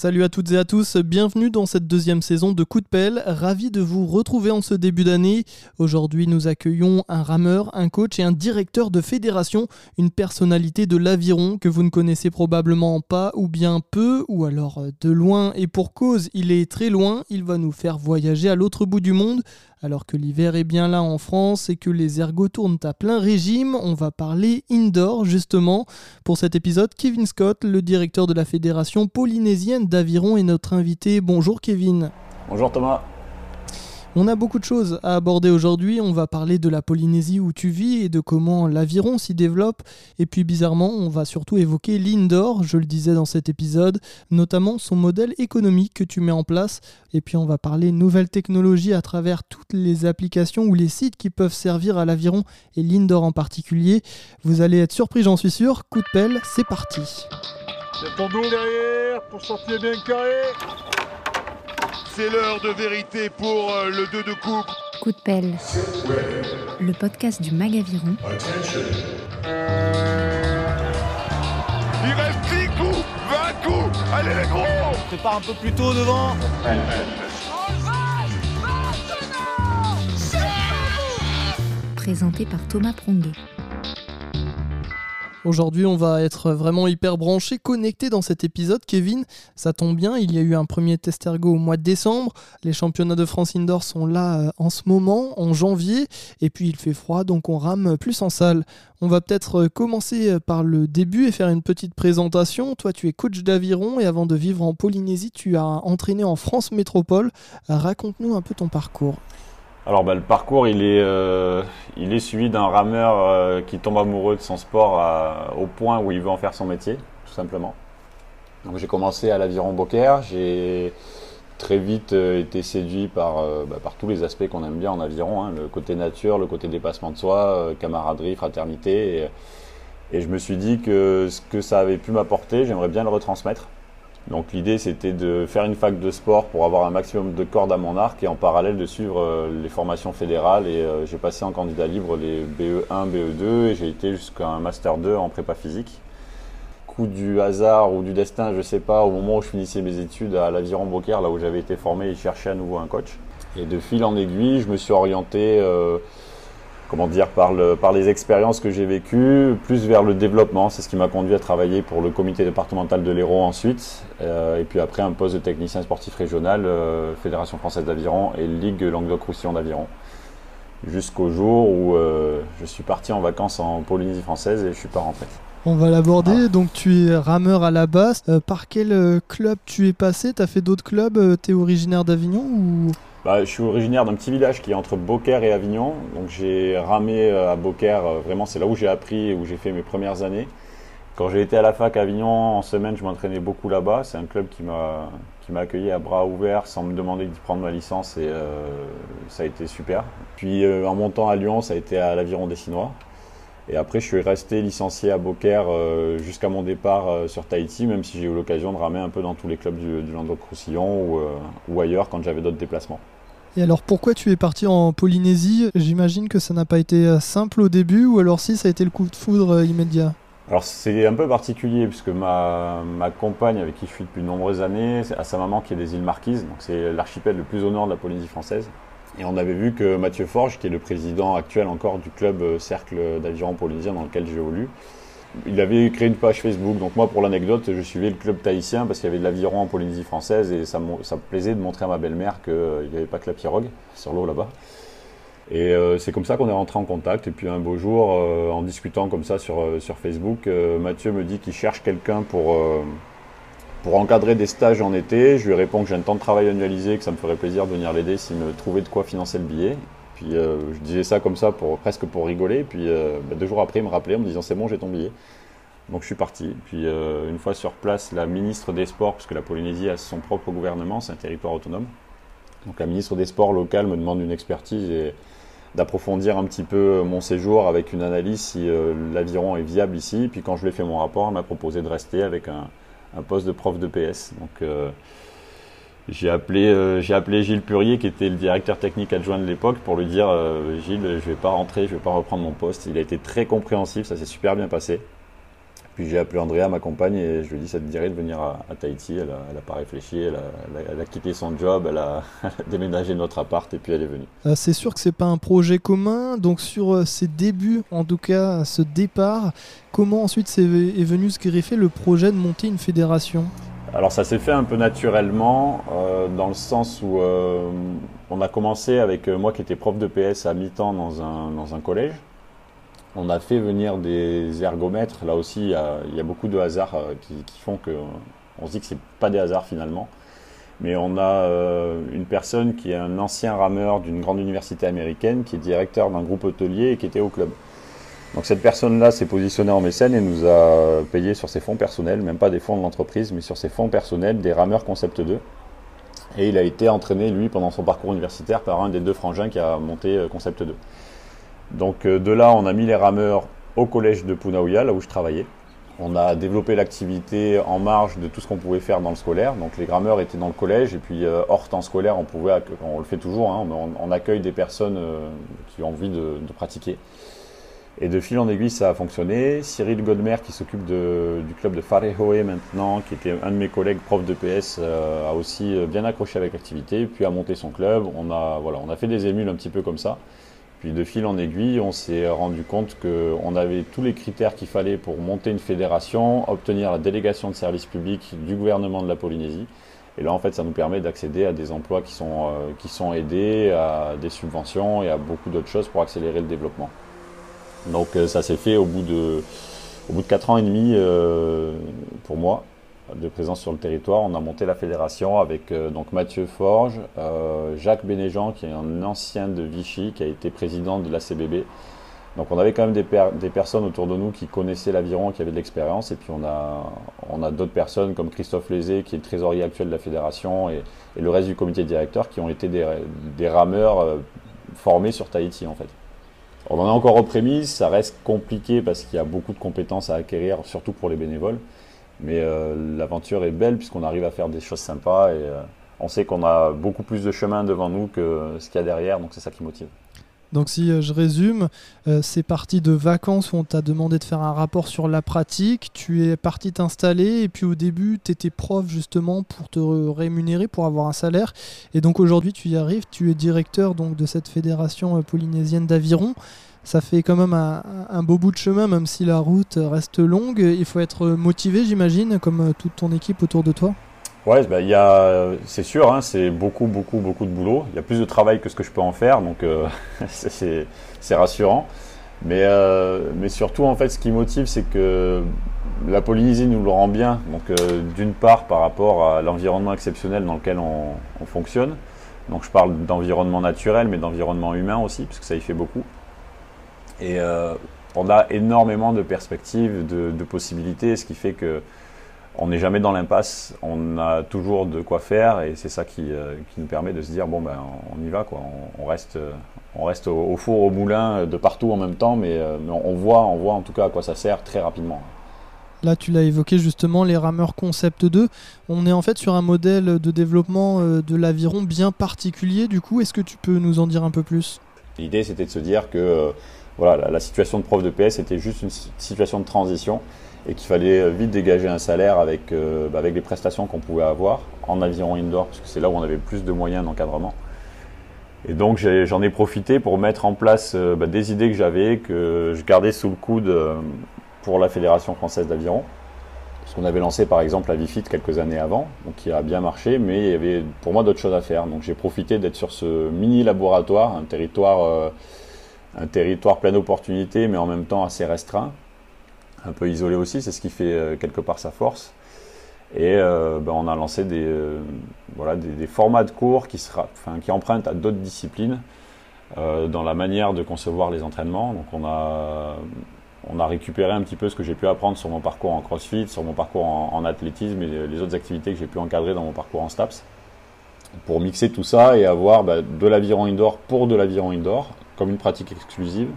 Salut à toutes et à tous, bienvenue dans cette deuxième saison de Coup de pelle. Ravi de vous retrouver en ce début d'année. Aujourd'hui, nous accueillons un rameur, un coach et un directeur de fédération, une personnalité de l'aviron que vous ne connaissez probablement pas ou bien peu, ou alors de loin et pour cause, il est très loin. Il va nous faire voyager à l'autre bout du monde. Alors que l'hiver est bien là en France et que les ergots tournent à plein régime, on va parler indoor justement. Pour cet épisode, Kevin Scott, le directeur de la Fédération polynésienne d'aviron, est notre invité. Bonjour Kevin. Bonjour Thomas. On a beaucoup de choses à aborder aujourd'hui. On va parler de la Polynésie où tu vis et de comment l'aviron s'y développe. Et puis bizarrement, on va surtout évoquer l'indoor, je le disais dans cet épisode, notamment son modèle économique que tu mets en place. Et puis on va parler nouvelles technologies à travers toutes les applications ou les sites qui peuvent servir à l'aviron et l'indoor en particulier. Vous allez être surpris, j'en suis sûr. Coup de pelle, c'est parti. C'est l'heure de vérité pour euh, le 2 de coupe. Coup de pelle, le podcast du Magaviron. Il reste 10 coups, 20 coups. Allez les gros Prépare un peu plus tôt devant. Présenté par Thomas Pronguet. Aujourd'hui, on va être vraiment hyper branché, connecté dans cet épisode. Kevin, ça tombe bien, il y a eu un premier test ergo au mois de décembre. Les championnats de France Indoor sont là euh, en ce moment, en janvier. Et puis il fait froid, donc on rame plus en salle. On va peut-être euh, commencer euh, par le début et faire une petite présentation. Toi, tu es coach d'aviron et avant de vivre en Polynésie, tu as entraîné en France Métropole. Raconte-nous un peu ton parcours. Alors bah, le parcours, il est, euh, il est suivi d'un rameur euh, qui tombe amoureux de son sport à- au point où il veut en faire son métier, tout simplement. Donc j'ai commencé à l'aviron Beaucaire, j'ai très vite euh, été séduit par, euh, bah, par tous les aspects qu'on aime bien en aviron, hein, le côté nature, le côté dépassement de soi, euh, camaraderie, fraternité. Et je me suis dit que ce que ça avait pu m'apporter, j'aimerais bien le retransmettre. Donc l'idée c'était de faire une fac de sport pour avoir un maximum de cordes à mon arc et en parallèle de suivre euh, les formations fédérales et euh, j'ai passé en candidat libre les E BE1, BE2 et j'ai été jusqu'à un master 2 en prépa physique. Coup du hasard ou du destin, je sais pas, au moment où je finissais mes études à l'Aviron Beaucaire, là où j'avais été formé, ils cherchaient à nouveau un coach. Et de fil en aiguille, je me suis orienté euh, comment dire, par, le, par les expériences que j'ai vécues, plus vers le développement. C'est ce qui m'a conduit à travailler pour le comité départemental de l'Hérault ensuite, euh, et puis après un poste de technicien sportif régional, euh, Fédération française d'aviron et Ligue Languedoc-Roussillon d'aviron. Jusqu'au jour où euh, je suis parti en vacances en Polynésie française et je suis pas rentré. On va l'aborder. Donc, tu es rameur à la base. Par quel club tu es passé? Tu as fait d'autres clubs? Tu es originaire d'Avignon ou Bah, je suis originaire d'un petit village qui est entre Beaucaire et Avignon. Donc j'ai ramé euh, à Beaucaire, euh, vraiment c'est là où j'ai appris et où j'ai fait mes premières années. Quand j'ai été à la fac à Avignon en semaine, je m'entraînais beaucoup là-bas. C'est un club qui m'a accueilli à bras ouverts sans me demander d'y prendre ma licence et euh, ça a été super. Puis euh, en montant à Lyon, ça a été à l'Aviron des Sinois. Et après, je suis resté licencié à Beaucaire jusqu'à mon départ sur Tahiti, même si j'ai eu l'occasion de ramer un peu dans tous les clubs du, du Languedoc-Roussillon ou, ou ailleurs quand j'avais d'autres déplacements. Et alors, pourquoi tu es parti en Polynésie? J'imagine que ça n'a pas été euh, simple au début, ou alors si, ça a été le coup de foudre euh, immédiat? Alors c'est un peu particulier puisque ma, compagne avec qui je suis depuis de nombreuses années a sa maman qui est des îles Marquises, donc c'est l'archipel le plus au nord de la Polynésie française. Et on avait vu que Mathieu Forge, qui est le président actuel encore du club euh, Cercle d'aviron polynésien dans lequel j'évolue, il avait créé une page Facebook. Donc moi, pour l'anecdote, je suivais le club tahitien parce qu'il y avait de l'aviron en Polynésie française et ça, me- plaisait de montrer à ma belle-mère qu'il n'y avait pas que la pirogue sur l'eau là-bas. Et euh, c'est comme ça qu'on est rentré en contact. Et puis un beau jour, euh, en discutant comme ça sur, euh, Facebook, euh, Mathieu me dit qu'il cherche quelqu'un pour, euh, pour encadrer des stages en été. Je lui réponds que j'ai un temps de travail annualisé, que ça me ferait plaisir de venir l'aider s'il me trouvait de quoi financer le billet. Puis euh, je disais ça comme ça pour presque pour rigoler. Puis euh, bah, deux jours après, il me rappelait en me disant c'est bon, j'ai ton billet. Donc je suis parti. Puis euh, une fois sur place, la ministre des Sports, puisque la Polynésie a son propre gouvernement, c'est un territoire autonome. Donc la ministre des Sports locale me demande une expertise et d'approfondir un petit peu mon séjour avec une analyse si l'aviron est viable ici. Puis quand je lui ai fait mon rapport, elle m'a proposé de rester avec un, un poste de prof de PS. Donc j'ai appelé, euh, appelé Gilles Purier, qui était le directeur technique adjoint de l'époque, pour lui dire euh, Gilles, je vais pas rentrer, je vais pas reprendre mon poste. Il a été très compréhensif, ça s'est super bien passé. Puis j'ai appelé Andrea, ma compagne, et je lui ai dit ça te dirait de venir à, Tahiti? Elle n'a pas réfléchi, elle a, quitté son job, elle a, déménagé notre appart et puis elle est venue. Euh, c'est sûr que c'est pas un projet commun, donc sur ses débuts, en tout cas ce départ, comment ensuite est, est venu se greffer le projet de monter une fédération? Alors ça s'est fait un peu naturellement, euh, dans le sens où on a commencé avec moi qui étais prof de PS à mi-temps dans un, dans un collège. On a fait venir des ergomètres. Là aussi, il y a, beaucoup de hasards euh, qui, font qu'on se dit que c'est pas des hasards finalement. Mais on a euh, une personne qui est un ancien rameur d'une grande université américaine, qui est directeur d'un groupe hôtelier et qui était au club. Donc cette personne-là s'est positionnée en mécène et nous a payé sur ses fonds personnels, même pas des fonds de l'entreprise, mais sur ses fonds personnels, des rameurs Concept 2. Et il a été entraîné, lui, pendant son parcours universitaire, par un des deux frangins qui a monté euh, Concept 2. Donc euh, de là, on a mis les rameurs au collège de Punaouia, là où je travaillais. On a développé l'activité en marge de tout ce qu'on pouvait faire dans le scolaire. Donc les rameurs étaient dans le collège et puis euh, hors temps scolaire, on pouvait, on le fait toujours, hein, on, accueille des personnes qui ont envie de, pratiquer. Et de fil en aiguille, ça a fonctionné. Cyril Godmer, qui s'occupe du club de Farehoe maintenant, qui était un de mes collègues prof de PS, a aussi bien accroché avec l'activité, puis a monté son club. On a, voilà, on a fait des émules un petit peu comme ça. Puis de fil en aiguille, on s'est rendu compte qu'on avait tous les critères qu'il fallait pour monter une fédération, obtenir la délégation de service public du gouvernement de la Polynésie. Et là, en fait, ça nous permet d'accéder à des emplois qui sont, euh, qui sont aidés, à des subventions et à beaucoup d'autres choses pour accélérer le développement. Donc euh, ça s'est fait au bout de, au bout de 4 ans et demi euh, pour moi de présence sur le territoire. On a monté la fédération avec euh, donc Mathieu Forge, Jacques Bénéjean, qui est un ancien de Vichy, qui a été président de la CBB. Donc on avait quand même des, des personnes autour de nous qui connaissaient l'aviron, qui avaient de l'expérience. Et puis on a, on a d'autres personnes comme Christophe Lézé, qui est le trésorier actuel de la fédération, et, le reste du comité directeur, qui ont été des, des rameurs formés sur Tahiti en fait. On en a encore aux prémices, ça reste compliqué parce qu'il y a beaucoup de compétences à acquérir, surtout pour les bénévoles. Mais euh, l'aventure est belle puisqu'on arrive à faire des choses sympas et euh, on sait qu'on a beaucoup plus de chemin devant nous que ce qu'il y a derrière, donc c'est ça qui motive. Donc si euh, je résume, c'est parti de vacances où on t'a demandé de faire un rapport sur la pratique, tu es parti t'installer et puis au début tu étais prof justement pour te rémunérer, pour avoir un salaire et donc aujourd'hui tu y arrives, tu es directeur donc de cette fédération polynésienne d'aviron ça fait quand même un, beau bout de chemin, même si la route reste longue. Il faut être motivé, j'imagine, comme toute ton équipe autour de toi. Ouais, bah, y a, c'est sûr, hein, c'est beaucoup, beaucoup, beaucoup de boulot. Il y a plus de travail que ce que je peux en faire, donc euh, c'est rassurant. Mais, euh, mais surtout, en fait, ce qui motive, c'est que la Polynésie nous le rend bien. Donc, euh, d'une part, par rapport à l'environnement exceptionnel dans lequel on, on fonctionne. Donc, je parle d'environnement naturel, mais d'environnement humain aussi, parce que ça y fait beaucoup. Et on a énormément de perspectives, de, possibilités, ce qui fait que on n'est jamais dans l'impasse, on a toujours de quoi faire et c'est ça qui, euh, qui, nous permet de se dire bon ben on y va quoi, on, reste, on reste au, four, au moulin, de partout en même temps, mais, euh, on, voit, on voit en tout cas à quoi ça sert très rapidement. Là, tu l'as évoqué justement, les rameurs Concept 2. On est en fait sur un modèle de développement de l'aviron bien particulier. Du coup, est-ce que tu peux nous en dire un peu plus? L'idée, c'était de se dire que voilà, la, situation de prof de PS était juste une situation de transition et qu'il fallait euh, vite dégager un salaire avec, euh, bah, avec les prestations qu'on pouvait avoir en aviron indoor, parce que c'est là où on avait plus de moyens d'encadrement. Et donc j'en ai, profité pour mettre en place euh, bah, des idées que j'avais, que je gardais sous le coude pour la Fédération française d'aviron. Parce qu'on avait lancé par exemple la Vifit quelques années avant, donc qui a bien marché, mais il y avait pour moi d'autres choses à faire. Donc j'ai profité d'être sur ce mini laboratoire, un territoire un territoire plein d'opportunités, mais en même temps assez restreint, un peu isolé aussi, c'est ce qui fait euh, quelque part sa force. Et euh, ben, on a lancé des, euh, des, formats de cours qui, sera, empruntent à d'autres disciplines dans la manière de concevoir les entraînements. Donc on a, on a récupéré un petit peu ce que j'ai pu apprendre sur mon parcours en crossfit, sur mon parcours en, athlétisme et les autres activités que j'ai pu encadrer dans mon parcours en STAPS pour mixer tout ça et avoir ben, de l'aviron indoor pour de l'aviron indoor comme une pratique exclusive.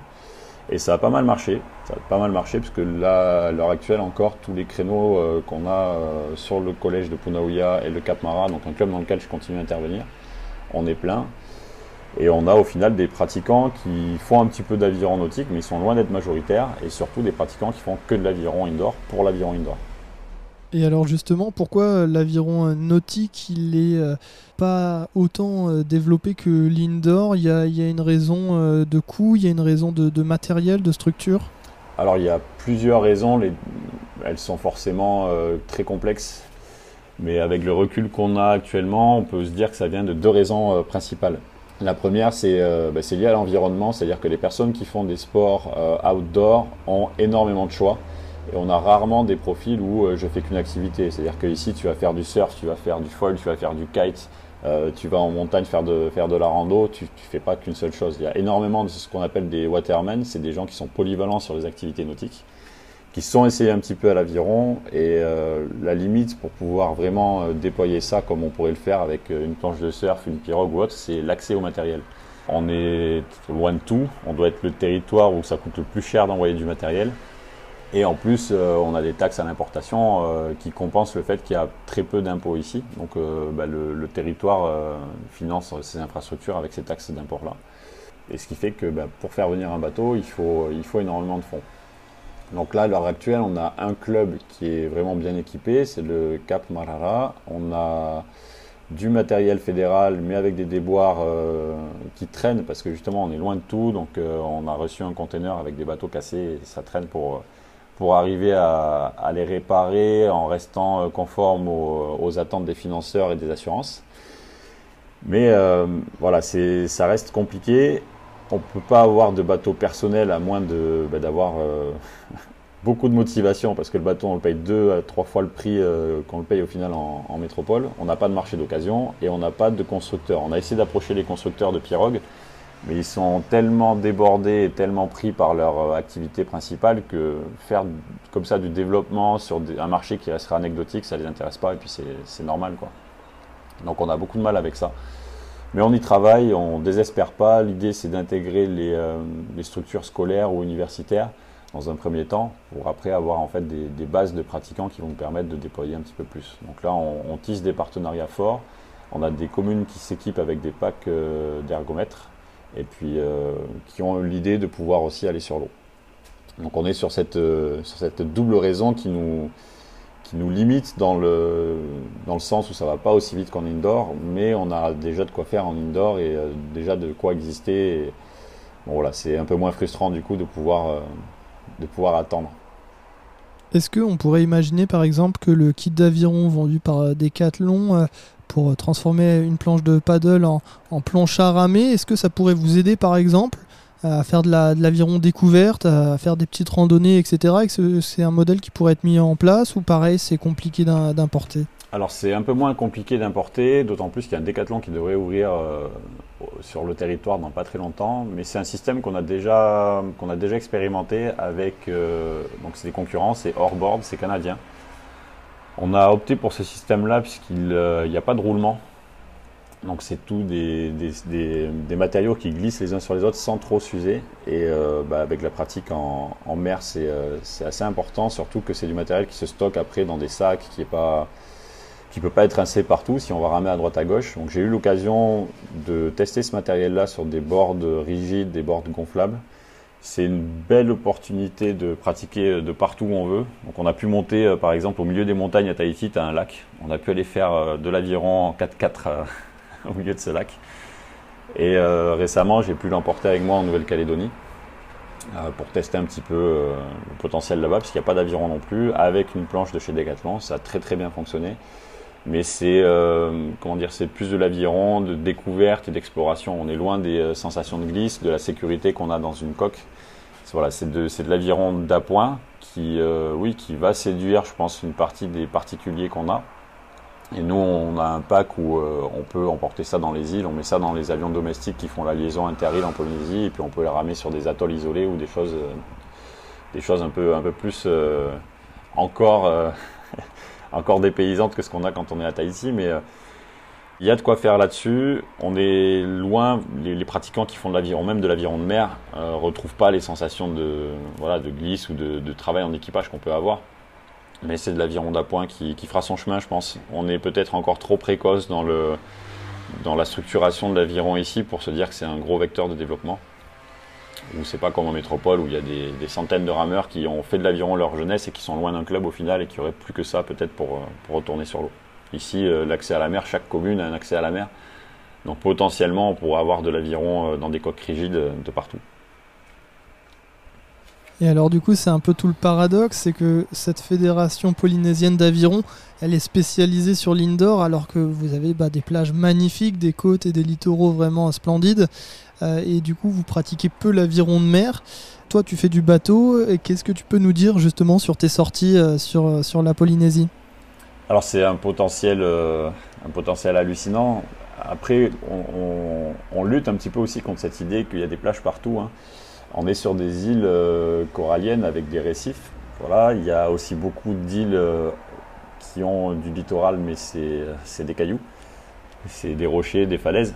Et ça a pas mal marché. Ça a pas mal marché parce que là, à l'heure actuelle encore, tous les créneaux euh, qu'on a euh, sur le collège de Punaouia et le Cap Mara, donc un club dans lequel je continue à intervenir, on est plein. Et on a au final des pratiquants qui font un petit peu d'aviron nautique, mais ils sont loin d'être majoritaires, et surtout des pratiquants qui font que de l'aviron indoor pour l'aviron indoor. Et alors justement, pourquoi l'aviron nautique, il est euh, pas autant euh, développé que l'indoor? Il y, a, une raison euh, de coût, il y a une raison de, matériel, de structure? Alors il y a plusieurs raisons, elles sont forcément très complexes, mais avec le recul qu'on a actuellement, on peut se dire que ça vient de deux raisons principales. La première, bah, c'est lié à l'environnement, c'est-à-dire que les personnes qui font des sports outdoor ont énormément de choix. Et on a rarement des profils où euh, je fais qu'une activité. C'est-à-dire qu'ici, tu vas faire du surf, tu vas faire du foil, tu vas faire du kite, euh, tu vas en montagne faire de, faire de la rando, tu ne fais pas qu'une seule chose. Il y a énormément de ce qu'on appelle des watermen, c'est des gens qui sont polyvalents sur les activités nautiques, qui sont essayés un petit peu à l'aviron. Et euh, la limite pour pouvoir vraiment déployer ça comme on pourrait le faire avec une planche de surf, une pirogue ou autre, c'est l'accès au matériel. On est loin de tout, on doit être le territoire où ça coûte le plus cher d'envoyer du matériel. Et en plus, euh, on a des taxes à l'importation euh, qui compensent le fait qu'il y a très peu d'impôts ici. Donc euh, bah, le, territoire finance ces infrastructures avec ces taxes d'import-là. Et ce qui fait que bah, pour faire venir un bateau, il faut, il faut énormément de fonds. Donc là, à l'heure actuelle, on a un club qui est vraiment bien équipé, c'est le Cap Marara. On a du matériel fédéral, mais avec des déboires qui traînent, parce que justement, on est loin de tout. Donc on a reçu un conteneur avec des bateaux cassés, et ça traîne pour pour arriver à, les réparer en restant euh, conforme aux, attentes des financeurs et des assurances. Mais euh, voilà, ça reste compliqué. On ne peut pas avoir de bateau personnel à moins bah, d'avoir euh, beaucoup de motivation parce que le bateau, on le paye deux à trois fois le prix qu'on le paye au final en, en métropole. On n'a pas de marché d'occasion et on n'a pas de constructeur. On a essayé d'approcher les constructeurs de pirogues mais ils sont tellement débordés et tellement pris par leur euh, activité principale que faire comme ça du développement sur un marché qui restera anecdotique, ça les intéresse pas et puis c'est normal. Quoi. Donc on a beaucoup de mal avec ça. Mais on y travaille, on désespère pas. L'idée c'est d'intégrer les, euh, structures scolaires ou universitaires dans un premier temps pour après avoir en fait des, bases de pratiquants qui vont nous permettre de déployer un petit peu plus. Donc là on, on tisse des partenariats forts. On a des communes qui s'équipent avec des packs euh, d'ergomètres et puis euh, qui ont l'idée de pouvoir aussi aller sur l'eau. Donc on est sur cette, euh, sur cette double raison qui nous, qui nous limite dans le, dans le sens où ça va pas aussi vite qu'en indoor, mais on a déjà de quoi faire en indoor et euh, déjà de quoi exister. bon voilà, c'est un peu moins frustrant du coup de pouvoir, de pouvoir attendre. Est-ce qu'on pourrait imaginer par exemple que le kit d'aviron vendu par Decathlon pour transformer une planche de paddle en, en planche à ramer. Est-ce que ça pourrait vous aider par exemple à faire de l'aviron découverte, à faire des petites randonnées, etc. C'est un modèle qui pourrait être mis en place ou pareil, c'est compliqué d'importer? Alors c'est un peu moins compliqué d'importer, d'autant plus qu'il y a un décathlon qui devrait ouvrir euh, sur le territoire dans pas très longtemps. Mais c'est un système qu'on a déjà expérimenté avec euh, donc c'est des concurrents, c'est Orboard, c'est canadien. On a opté pour ce système-là puisqu'il n'y euh, a pas de roulement. Donc c'est tout des, matériaux qui glissent les uns sur les autres sans trop s'user. Et euh, bah, avec la pratique en, mer, euh, c'est assez important, surtout que c'est du matériel qui se stocke après dans des sacs, qui ne peut pas être rincé partout si on va ramer à droite à gauche. Donc j'ai eu l'occasion de tester ce matériel-là sur des bords rigides, des bords gonflables. C'est une belle opportunité de pratiquer euh, de partout où on veut. Donc on a pu monter euh, par exemple au milieu des montagnes à Tahiti, tu un lac. On a pu aller faire euh, de l'aviron en 4x4 au milieu de ce lac. Et récemment, j'ai pu l'emporter avec moi en Nouvelle-Calédonie pour tester un petit peu le potentiel là-bas, parce qu'il n'y a pas d'aviron non plus, avec une planche de chez Decathlon. Ça a très très bien fonctionné. Mais c'est c'est plus de l'aviron, de découverte et d'exploration. On est loin des sensations de glisse, de la sécurité qu'on a dans une coque voilà, c'est de, de l'aviron d'appoint qui, euh, oui, qui va séduire, je pense, une partie des particuliers qu'on a. Et nous, on a un pack où euh, on peut emporter ça dans les îles, on met ça dans les avions domestiques qui font la liaison inter-île en Polynésie, et puis on peut les ramer sur des atolls isolés ou des choses, euh, des choses un peu, un peu plus encore, encore dépaysantes que ce qu'on a quand on est à Tahiti. Mais il y a de quoi faire là-dessus. On est loin, les, pratiquants qui font de l'aviron, même de l'aviron de mer, ne euh, retrouvent pas les sensations de, voilà, de glisse ou de, travail en équipage qu'on peut avoir. Mais c'est de l'aviron d'appoint qui, qui fera son chemin, je pense. On est peut-être encore trop précoce dans le, dans la structuration de l'aviron ici pour se dire que c'est un gros vecteur de développement. Ou c'est pas comme en métropole où il y a des, centaines de rameurs qui ont fait de l'aviron leur jeunesse et qui sont loin d'un club au final et qui auraient plus que ça peut-être pour, euh, pour retourner sur l'eau. Ici, euh, l'accès à la mer, chaque commune a un accès à la mer. Donc potentiellement, on pourrait avoir de l'aviron euh, dans des coques rigides euh, de partout. Et alors du coup, c'est un peu tout le paradoxe, c'est que cette fédération polynésienne d'aviron, elle est spécialisée sur l'indoor, alors que vous avez bah, des plages magnifiques, des côtes et des littoraux vraiment splendides. Et du coup, vous pratiquez peu l'aviron de mer. Toi, tu fais du bateau. Qu'est-ce que tu peux nous dire justement sur tes sorties sur, sur la Polynésie? Alors c'est un potentiel, euh, hallucinant. Après, on, lutte un petit peu aussi contre cette idée qu'il y a des plages partout. hein. On est sur des îles euh, coralliennes avec des récifs. Voilà, il y a aussi beaucoup d'îles euh, qui ont du littoral, mais c'est des cailloux, c'est des rochers, des falaises.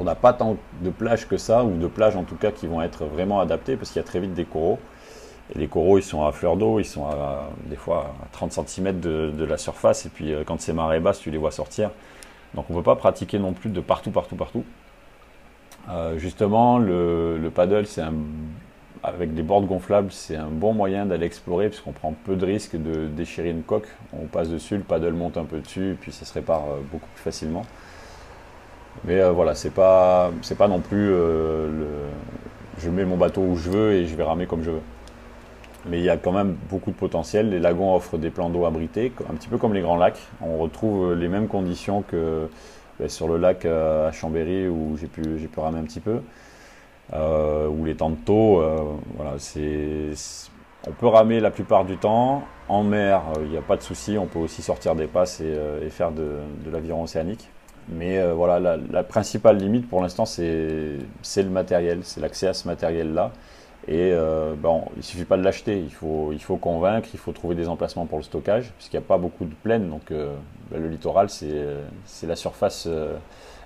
On n'a pas tant de plages que ça, ou de plages en tout cas qui vont être vraiment adaptées, parce qu'il y a très vite des coraux. Les coraux, ils sont à fleur d'eau, ils sont à, des fois à 30 cm de, la surface, et puis euh, quand c'est marée basse, tu les vois sortir. Donc on ne peut pas pratiquer non plus de partout, partout, partout. Euh, justement, le, le paddle, c'est avec des bordes gonflables, c'est un bon moyen d'aller explorer, puisqu'on prend peu de risques de déchirer une coque. On passe dessus, le paddle monte un peu dessus, et puis ça se répare euh, beaucoup plus facilement. Mais voilà, c'est pas, c'est pas non plus le, je mets mon bateau où je veux et je vais ramer comme je veux. Mais il y a quand même beaucoup de potentiel. Les lagons offrent des plans d'eau abrités, un petit peu comme les grands lacs. On retrouve les mêmes conditions que ben, sur le lac euh, à Chambéry où j'ai pu, pu ramer un petit peu. Euh, ou les temps de taux. euh, voilà, c'est, on peut ramer la plupart du temps. En mer, euh, il n'y a pas de souci. On peut aussi sortir des passes et, euh, faire de, de l'aviron océanique. Mais euh, voilà, la, la principale limite pour l'instant, c'est le matériel, c'est l'accès à ce matériel-là. Et euh, bon, il suffit pas de l'acheter, il faut, il faut convaincre, il faut trouver des emplacements pour le stockage, puisqu'il n'y a pas beaucoup de plaines. Donc euh, ben, le littoral, c'est, la surface euh,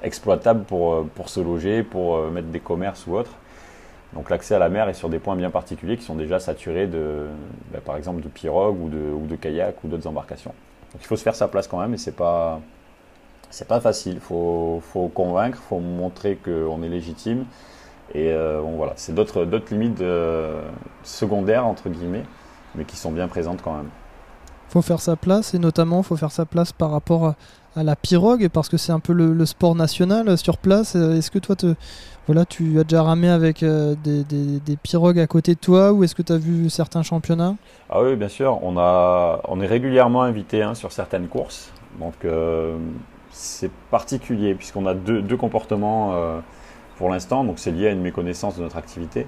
exploitable pour, euh, pour se loger, pour mettre des commerces ou autres. Donc l'accès à la mer est sur des points bien particuliers qui sont déjà saturés de, ben, par exemple, de pirogues ou de, ou de kayaks ou d'autres embarcations. Donc il faut se faire sa place quand même, et c'est pas, pas facile. Faut, faut convaincre, faut montrer qu'on est légitime. Et euh, bon, voilà, c'est d'autres, limites euh, secondaires entre guillemets, mais qui sont bien présentes quand même. faut faire sa place et notamment faut faire sa place par rapport à, à la pirogue parce que c'est un peu le, le sport national euh, sur place. Est-ce que toi, te, voilà, tu as déjà ramé avec euh, des, des- des pirogues à côté de toi ou est-ce que tu as vu certains championnats? Ah oui, bien sûr, on, a, on est régulièrement invité hein, sur certaines courses, donc euh, c'est particulier puisqu'on a deux, deux comportements euh, pour l'instant, donc c'est lié à une méconnaissance de notre activité.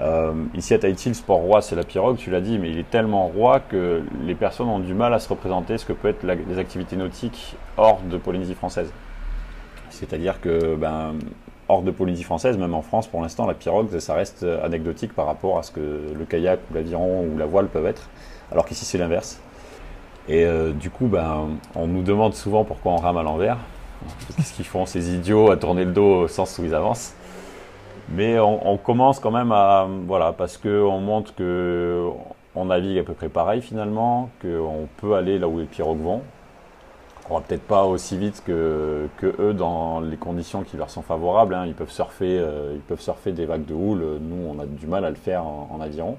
Euh, ici à Tahiti, le sport roi, c'est la pirogue, tu l'as dit, mais il est tellement roi que les personnes ont du mal à se représenter ce que peut être les activités nautiques hors de Polynésie française. C'est-à-dire que, ben, hors de Polynésie française, même en France, pour l'instant, la pirogue, ça reste anecdotique par rapport à ce que le kayak ou l'aviron ou la voile peuvent être, alors qu'ici c'est l'inverse. Et euh, du coup, ben, on nous demande souvent pourquoi on rame à l'envers. Qu'est-ce qu'ils font ces idiots à tourner le dos au sens où ils avancent mais on, commence quand même à voilà parce que on montre que on navigue à peu près pareil finalement, qu'on peut aller là où les pirogues vont. On va peut-être pas aussi vite que, eux dans les conditions qui leur sont favorables. hein. Ils peuvent surfer, euh, ils peuvent surfer des vagues de houle. Nous, on a du mal à le faire en, aviron.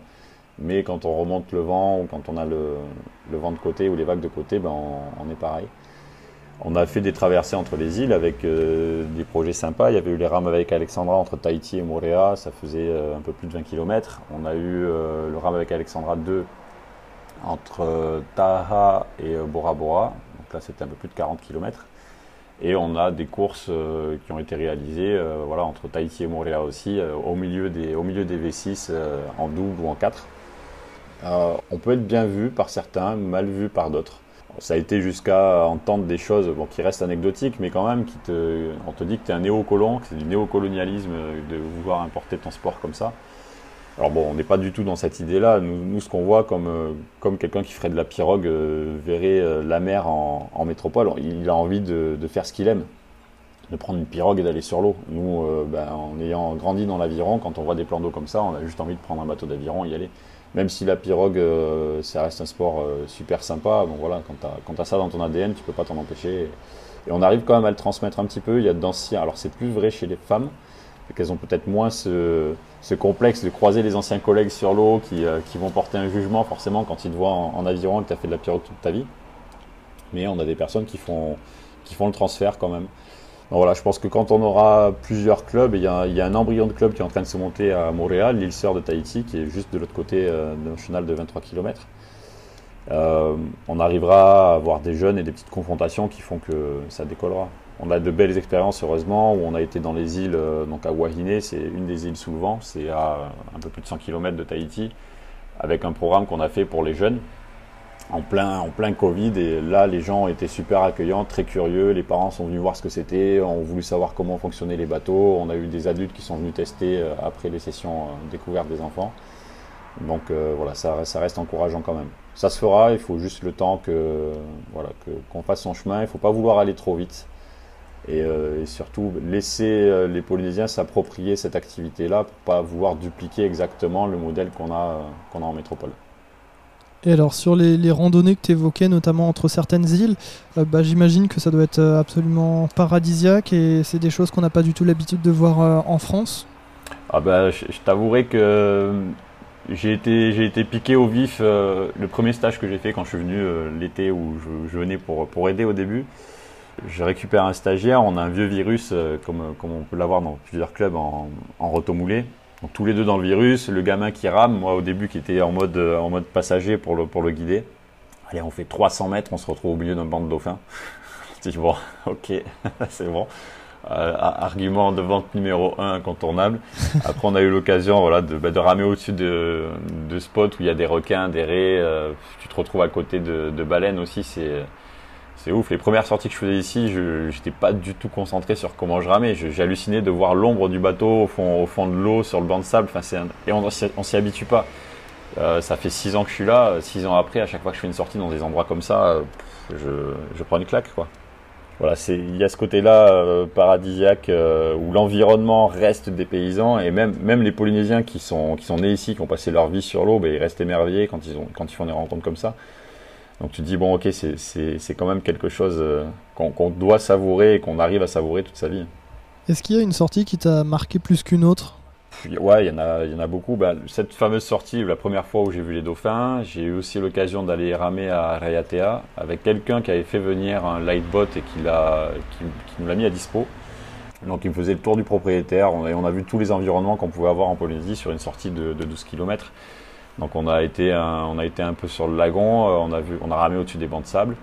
Mais quand on remonte le vent ou quand on a le, vent de côté ou les vagues de côté, ben on est pareil. On a fait des traversées entre les îles avec euh, des projets sympas. Il y avait eu les rames avec Alexandra entre Tahiti et Moorea, ça faisait euh, un peu plus de 20 km. On a eu euh, le rame avec Alexandra 2 entre Taha et Bora Bora. Donc là, c'était un peu plus de 40 km. Et on a des courses qui ont été réalisées voilà, entre Tahiti et Moorea aussi, au, milieu des, au milieu des V6 euh, en double ou en 4. Euh, on peut être bien vu par certains, mal vu par d'autres. Ça a été jusqu'à entendre des choses qui restent anecdotiques, mais quand même, qui te, on te dit que tu es un néocolon, que c'est du néocolonialisme euh, de vouloir importer ton sport comme ça. Alors bon, on n'est pas du tout dans cette idée-là. Nous, ce qu'on voit comme, euh, comme quelqu'un qui ferait de la pirogue euh, verrait la mer en, métropole, il a envie de faire ce qu'il aime, de prendre une pirogue et d'aller sur l'eau. Nous, euh, ben, en ayant grandi dans l'aviron, quand on voit des plans d'eau comme ça, on a juste envie de prendre un bateau d'aviron et y aller. même si la pirogue, ça reste un sport super sympa, bon voilà, quand tu as, ça dans ton ADN, tu peux pas t'en empêcher. Et on arrive quand même à le transmettre un petit peu. Il y a d'anciens, alors c'est plus vrai chez les femmes, qu'elles ont peut-être moins ce, complexe de croiser les anciens collègues sur l'eau qui, vont porter un jugement forcément quand ils te voient en, aviron et que tu as fait de la pirogue toute ta vie. Mais on a des personnes qui font, qui font le transfert quand même. Voilà, je pense que quand on aura plusieurs clubs, il y, a, un embryon de club qui est en train de se monter à Montréal, l'île sœur de Tahiti, qui est juste de l'autre côté euh, d'un chenal de 23 km. Euh, on arrivera à avoir des jeunes et des petites confrontations qui font que ça décollera. On a de belles expériences, heureusement, où on a été dans les îles, euh, donc à Wahine, c'est une des îles sous le vent, c'est à un peu plus de 100 km de Tahiti, avec un programme qu'on a fait pour les jeunes, en plein, en plein Covid. Et là, les gens étaient super accueillants, très curieux. Les parents sont venus voir ce que c'était, ont voulu savoir comment fonctionnaient les bateaux. On a eu des adultes qui sont venus tester euh, après les sessions euh, découvertes des enfants. Donc euh, voilà, ça, reste encourageant quand même. Ça se fera, il faut juste le temps que voilà qu'on fasse son chemin. Il ne faut pas vouloir aller trop vite. Et, et surtout laisser les Polynésiens s'approprier cette activité-là pour pas vouloir dupliquer exactement le modèle qu'on a, qu'on a en métropole. Et alors sur les, randonnées que tu évoquais, notamment entre certaines îles, euh, bah, j'imagine que ça doit être euh, absolument paradisiaque et c'est des choses qu'on n'a pas du tout l'habitude de voir euh, en France. Ah bah, je, t'avouerai que j'ai été, j'ai été piqué au vif le premier stage que j'ai fait quand je suis venu l'été où je, venais pour, pour aider au début. Je récupère un stagiaire, on a un vieux virus comme, comme on peut l'avoir dans plusieurs clubs en, en rotomoulé. Donc tous les deux dans le virus, le gamin qui rame, moi au début qui était en mode, euh, en mode passager pour le, pour le guider. Allez, on fait 300 mètres, on se retrouve au milieu d'un banc de dauphins. Je dis bon, ok, c'est bon. Euh, argument de vente numéro 1 incontournable. Après, on a eu l'occasion voilà, de, bah, de ramer au-dessus de, de spots où il y a des requins, des raies. Euh, tu te retrouves à côté de, de baleines aussi. C'est ouf. Les premières sorties que je faisais ici, je n'étais pas du tout concentré sur comment je ramais. J'hallucinais de voir l'ombre du bateau au fond, au fond de l'eau, sur le banc de sable. Enfin, Et on, on s'y habitue pas. Euh, ça fait six ans que je suis là. Six ans après, à chaque fois que je fais une sortie dans des endroits comme ça, je, je prends une claque. Quoi. Voilà, il y a ce côté-là euh, paradisiaque euh, où l'environnement reste des paysans et même, même les Polynésiens qui sont, qui sont nés ici, qui ont passé leur vie sur l'eau, ben, ils restent émerveillés quand ils, ont, quand ils font des rencontres comme ça. Donc tu te dis, bon, ok, c'est quand même quelque chose euh, qu'on doit savourer et qu'on arrive à savourer toute sa vie. Est-ce qu'il y a une sortie qui t'a marqué plus qu'une autre? Ouais, il y, en a, y en a beaucoup. Bah, cette fameuse sortie, la première fois où j'ai vu les dauphins, j'ai eu aussi l'occasion d'aller ramer à Rayatea avec quelqu'un qui avait fait venir un lightbot et qui, qui, qui nous l'a mis à dispo. Donc il me faisait le tour du propriétaire, on a, on a vu tous les environnements qu'on pouvait avoir en Polynésie sur une sortie de, de 12 km. Donc on a été un, on a été un peu sur le lagon, euh, on a vu, on a ramé au-dessus des bancs de sable.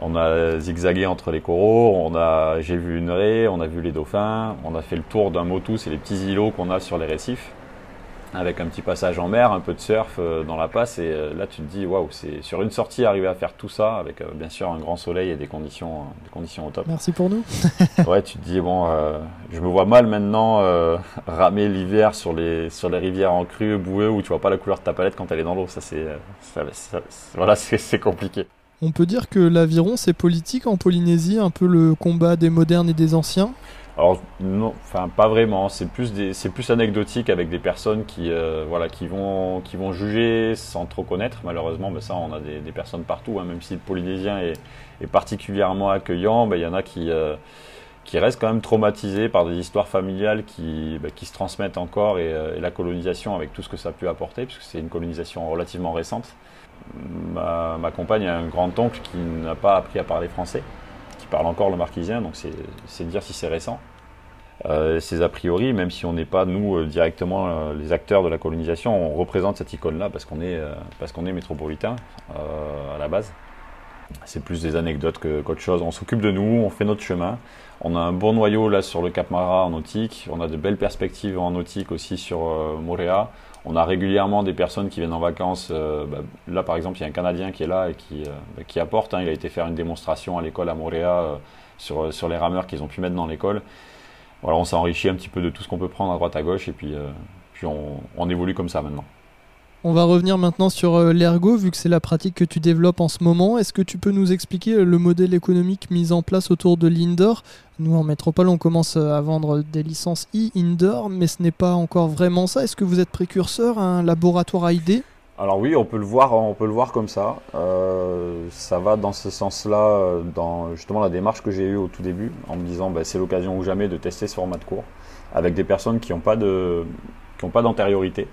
On a zigzagué entre les coraux, on a, j'ai vu une raie, on a vu les dauphins, on a fait le tour d'un motu, c'est les petits îlots qu'on a sur les récifs avec un petit passage en mer, un peu de surf euh, dans la passe. Et euh, là, tu te dis, waouh, c'est sur une sortie arriver à faire tout ça avec euh, bien sûr un grand soleil et des conditions, des conditions au top. Merci pour nous. ouais, tu te dis, bon, je me vois mal maintenant ramer l'hiver sur les, sur les rivières en crue, boueux, où tu vois pas la couleur de ta palette quand elle est dans l'eau. Ça, c'est, voilà, c'est compliqué. On peut dire que l'aviron, c'est politique en Polynésie, un peu le combat des modernes et des anciens? Alors non, enfin pas vraiment. C'est plus c'est plus anecdotique avec des personnes qui, euh, voilà, qui vont, qui vont juger sans trop connaître. Malheureusement, mais ça, on a des, personnes partout. Hein. même si le Polynésien est, particulièrement accueillant, ben, il y en a qui, euh, qui restent quand même traumatisés par des histoires familiales qui, ben, qui se transmettent encore euh, et, la colonisation avec tout ce que ça a pu apporter, puisque c'est une colonisation relativement récente. Ma, ma compagne a un grand oncle qui n'a pas appris à parler français parle encore le marquisien, donc c'est dire si c'est récent. Euh, ces a priori, même si on n'est pas nous euh, directement euh, les acteurs de la colonisation, on représente cette icône-là parce qu'on est qu'on est métropolitain à la base. C'est plus des anecdotes qu'autre chose. On s'occupe de nous, on fait notre chemin. On a un bon noyau là sur le Cap Mara en nautique. On a de belles perspectives en nautique aussi sur Moréa. On a régulièrement des personnes qui viennent en vacances. Euh, bah, là, par exemple, il y a un Canadien qui est là et qui, euh, bah, apporte. Hein. il a été faire une démonstration à l'école à Montréal euh, sur, les rameurs qu'ils ont pu mettre dans l'école. Voilà, on s'est enrichi un petit peu de tout ce qu'on peut prendre à droite à gauche et puis, on évolue comme ça maintenant. On va revenir maintenant sur l'ergo, vu que c'est la pratique que tu développes en ce moment. Est-ce que tu peux nous expliquer le modèle économique mis en place autour de l'indoor? Nous, en métropole, on commence à vendre des licences e-indoor, mais ce n'est pas encore vraiment ça. Est-ce que vous êtes précurseur, un laboratoire à idées? Alors oui, on peut le voir, comme ça. Euh, ça va dans ce sens-là, dans justement la démarche que j'ai eue au tout début, en me disant bah, c'est l'occasion ou jamais de tester ce format de cours avec des personnes qui n'ont pas de, pas d'antériorité,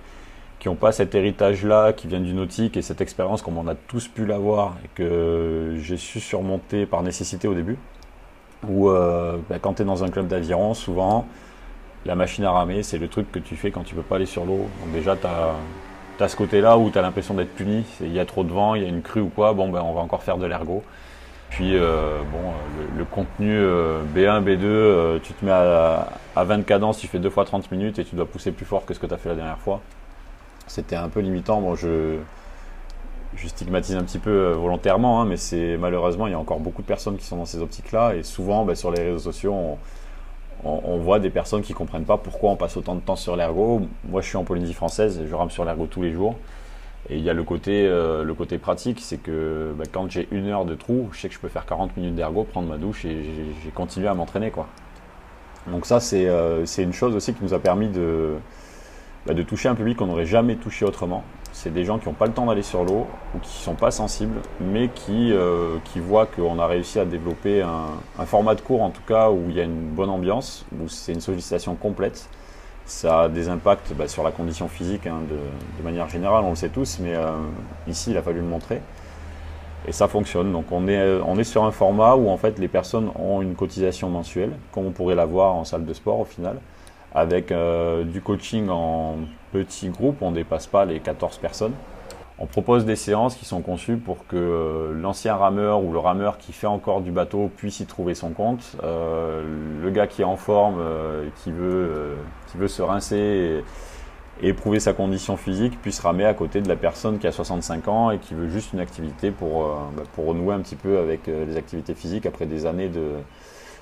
qui n'ont pas cet héritage-là qui vient du nautique et cette expérience comme on a tous pu l'avoir et que j'ai su surmonter par nécessité au début. Ou euh, bah, quand tu es dans un club d'aviron, souvent la machine à ramer, c'est le truc que tu fais quand tu peux pas aller sur l'eau. Donc déjà, tu as ce côté-là où tu as l'impression d'être puni. Il y a trop de vent, il y a une crue ou quoi, bon ben on va encore faire de l'ergot. Puis euh, bon, le, contenu B1, B2, tu te mets à, à 20 cadences, tu fais deux fois 30 minutes et tu dois pousser plus fort que ce que tu as fait la dernière fois. C'était un peu limitant. Bon, je, stigmatise un petit peu euh, volontairement, hein, mais c'est malheureusement, il y a encore beaucoup de personnes qui sont dans ces optiques-là. Et souvent, ben, sur les réseaux sociaux, on, voit des personnes qui comprennent pas pourquoi on passe autant de temps sur l'ergo. Moi, je suis en Polynésie française je rame sur l'ergo tous les jours. Et il y a le côté, euh, le côté pratique, c'est que bah, quand j'ai une heure de trou, je sais que je peux faire 40 minutes d'ergo, prendre ma douche et j'ai continué à m'entraîner. Donc ça, euh, c'est une chose aussi qui nous a permis de, bah, de toucher un public qu'on n'aurait jamais touché autrement. C'est des gens qui n'ont pas le temps d'aller sur l'eau ou qui ne sont pas sensibles, mais qui, euh, voient qu'on a réussi à développer un, format de cours, en tout cas, où il y a une bonne ambiance, où c'est une sollicitation complète. Ça a des impacts bah, sur la condition physique hein, de, manière générale, on le sait tous, mais euh, ici, il a fallu le montrer. Et ça fonctionne. Donc on est, on est sur un format où en fait les personnes ont une cotisation mensuelle, comme on pourrait l'avoir en salle de sport au final, avec euh, du coaching en petits groupes, on ne dépasse pas les 14 personnes. On propose des séances qui sont conçues pour que euh, l'ancien rameur ou le rameur qui fait encore du bateau puisse y trouver son compte. Euh, le gars qui est en forme, qui, veut, qui veut se rincer et, éprouver sa condition physique puisse ramer à côté de la personne qui a 65 ans et qui veut juste une activité pour, bah, pour renouer un petit peu avec les activités physiques après des années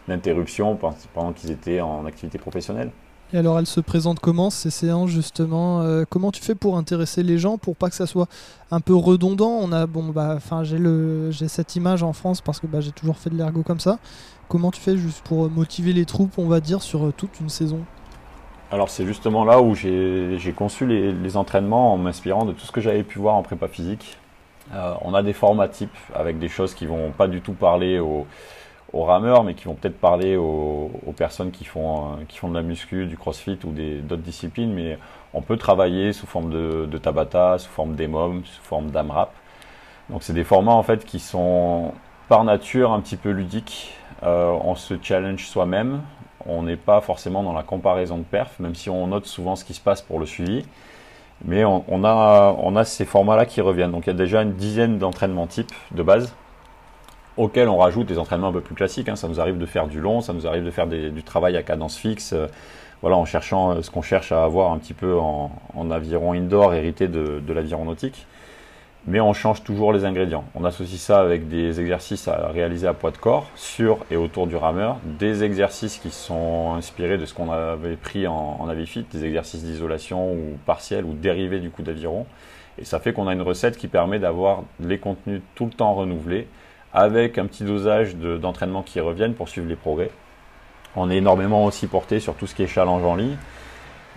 d'interruption pendant qu'ils étaient en activité professionnelle. Et alors, elle se présente comment ces séances justement euh, Comment tu fais pour intéresser les gens pour pas que ça soit un peu redondant? On a bon bah, enfin j'ai le j'ai cette image en France parce que bah, j'ai toujours fait de l'ergo comme ça. Comment tu fais juste pour motiver les troupes, on va dire, sur euh, toute une saison? Alors c'est justement là où j'ai conçu les, entraînements en m'inspirant de tout ce que j'avais pu voir en prépa physique. Euh, on a des formats types avec des choses qui vont pas du tout parler aux, aux rameurs, mais qui vont peut-être parler aux, personnes qui font, euh, qui font de la muscu, du crossfit ou d'autres disciplines, mais on peut travailler sous forme de, tabata, sous forme d'EMOM, sous forme d'AMRAP. Donc c'est des formats en fait qui sont par nature un petit peu ludiques. Euh, on se challenge soi-même. On n'est pas forcément dans la comparaison de perf, même si on note souvent ce qui se passe pour le suivi. Mais on, on a, on a ces formats-là qui reviennent. Donc il y a déjà une dizaine d'entraînements types de base auquel on rajoute des entraînements un peu plus classiques. Hein. Ça nous arrive de faire du long, ça nous arrive de faire du travail à cadence fixe, euh, voilà, en cherchant euh, ce qu'on cherche à avoir un petit peu en, aviron indoor hérité de, l'aviron nautique. Mais on change toujours les ingrédients. On associe ça avec des exercices à réaliser à poids de corps, sur et autour du rameur, des exercices qui sont inspirés de ce qu'on avait pris en, en Avifit, des exercices d'isolation ou partiels ou dérivés du coup d'aviron. Et ça fait qu'on a une recette qui permet d'avoir les contenus tout le temps renouvelés, avec un petit dosage d'entraînement qui reviennent pour suivre les progrès. On est énormément aussi porté sur tout ce qui est challenge en ligne.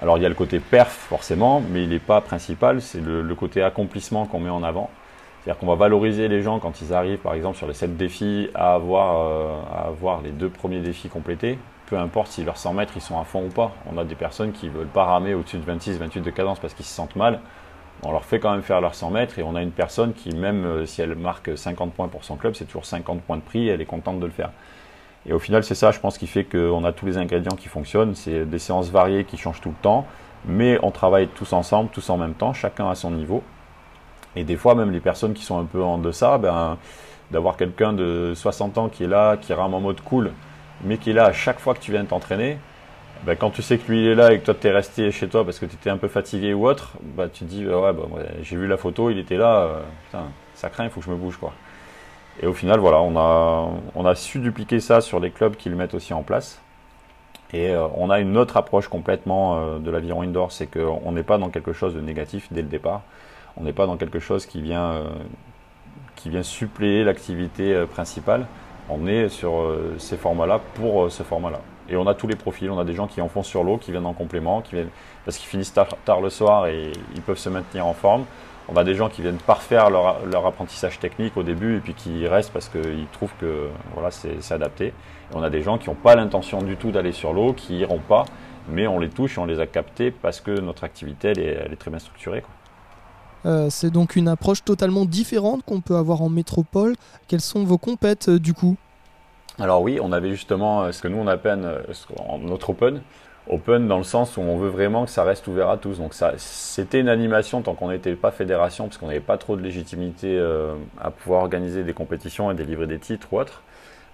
Alors il y a le côté perf forcément, mais il n'est pas principal, c'est le, côté accomplissement qu'on met en avant. C'est-à-dire qu'on va valoriser les gens quand ils arrivent par exemple sur les 7 défis à avoir, euh, à avoir les deux premiers défis complétés, peu importe si leurs 100 mètres ils sont à fond ou pas. On a des personnes qui veulent pas ramer au-dessus de 26, 28 de cadence parce qu'ils se sentent mal on leur fait quand même faire leurs 100 mètres et on a une personne qui, même euh, si elle marque 50 points pour son club, c'est toujours 50 points de prix elle est contente de le faire. Et au final, c'est ça, je pense, qui fait qu'on a tous les ingrédients qui fonctionnent. C'est des séances variées qui changent tout le temps, mais on travaille tous ensemble, tous en même temps, chacun à son niveau. Et des fois, même les personnes qui sont un peu en deçà, ben, d'avoir quelqu'un de 60 ans qui est là, qui rame en mode cool, mais qui est là à chaque fois que tu viens t'entraîner, bah, quand tu sais que lui il est là et que toi tu es resté chez toi parce que tu étais un peu fatigué ou autre, bah, tu te dis ouais, bah, j'ai vu la photo, il était là, euh, putain, ça craint, il faut que je me bouge quoi. Et au final voilà, on a, on a su dupliquer ça sur les clubs qui le mettent aussi en place. Et euh, on a une autre approche complètement euh, de l'aviron indoor, c'est qu'on n'est pas dans quelque chose de négatif dès le départ. On n'est pas dans quelque chose qui vient, qui vient suppléer l'activité principale. On est sur ces formats-là pour ce format-là. Et on a tous les profils. On a des gens qui en font sur l'eau, qui viennent en complément, qui viennent parce qu'ils finissent tard, le soir et ils peuvent se maintenir en forme. on a des gens qui viennent parfaire leur, leur apprentissage technique au début et puis qui restent parce qu'ils trouvent que voilà, c'est adapté. On a des gens qui n'ont pas l'intention du tout d'aller sur l'eau, qui iront pas, mais on les touche on les a captés parce que notre activité elle est, très bien structurée. Euh, c'est donc une approche totalement différente qu'on peut avoir en métropole. Quelles sont vos compètes euh, du coup? Alors oui, on avait justement euh, ce que nous on appelle notre open. Open dans le sens où on veut vraiment que ça reste ouvert à tous. Donc ça, c'était une animation tant qu'on n'était pas fédération, parce qu'on n'avait pas trop de légitimité à pouvoir organiser des compétitions et délivrer des titres ou autres.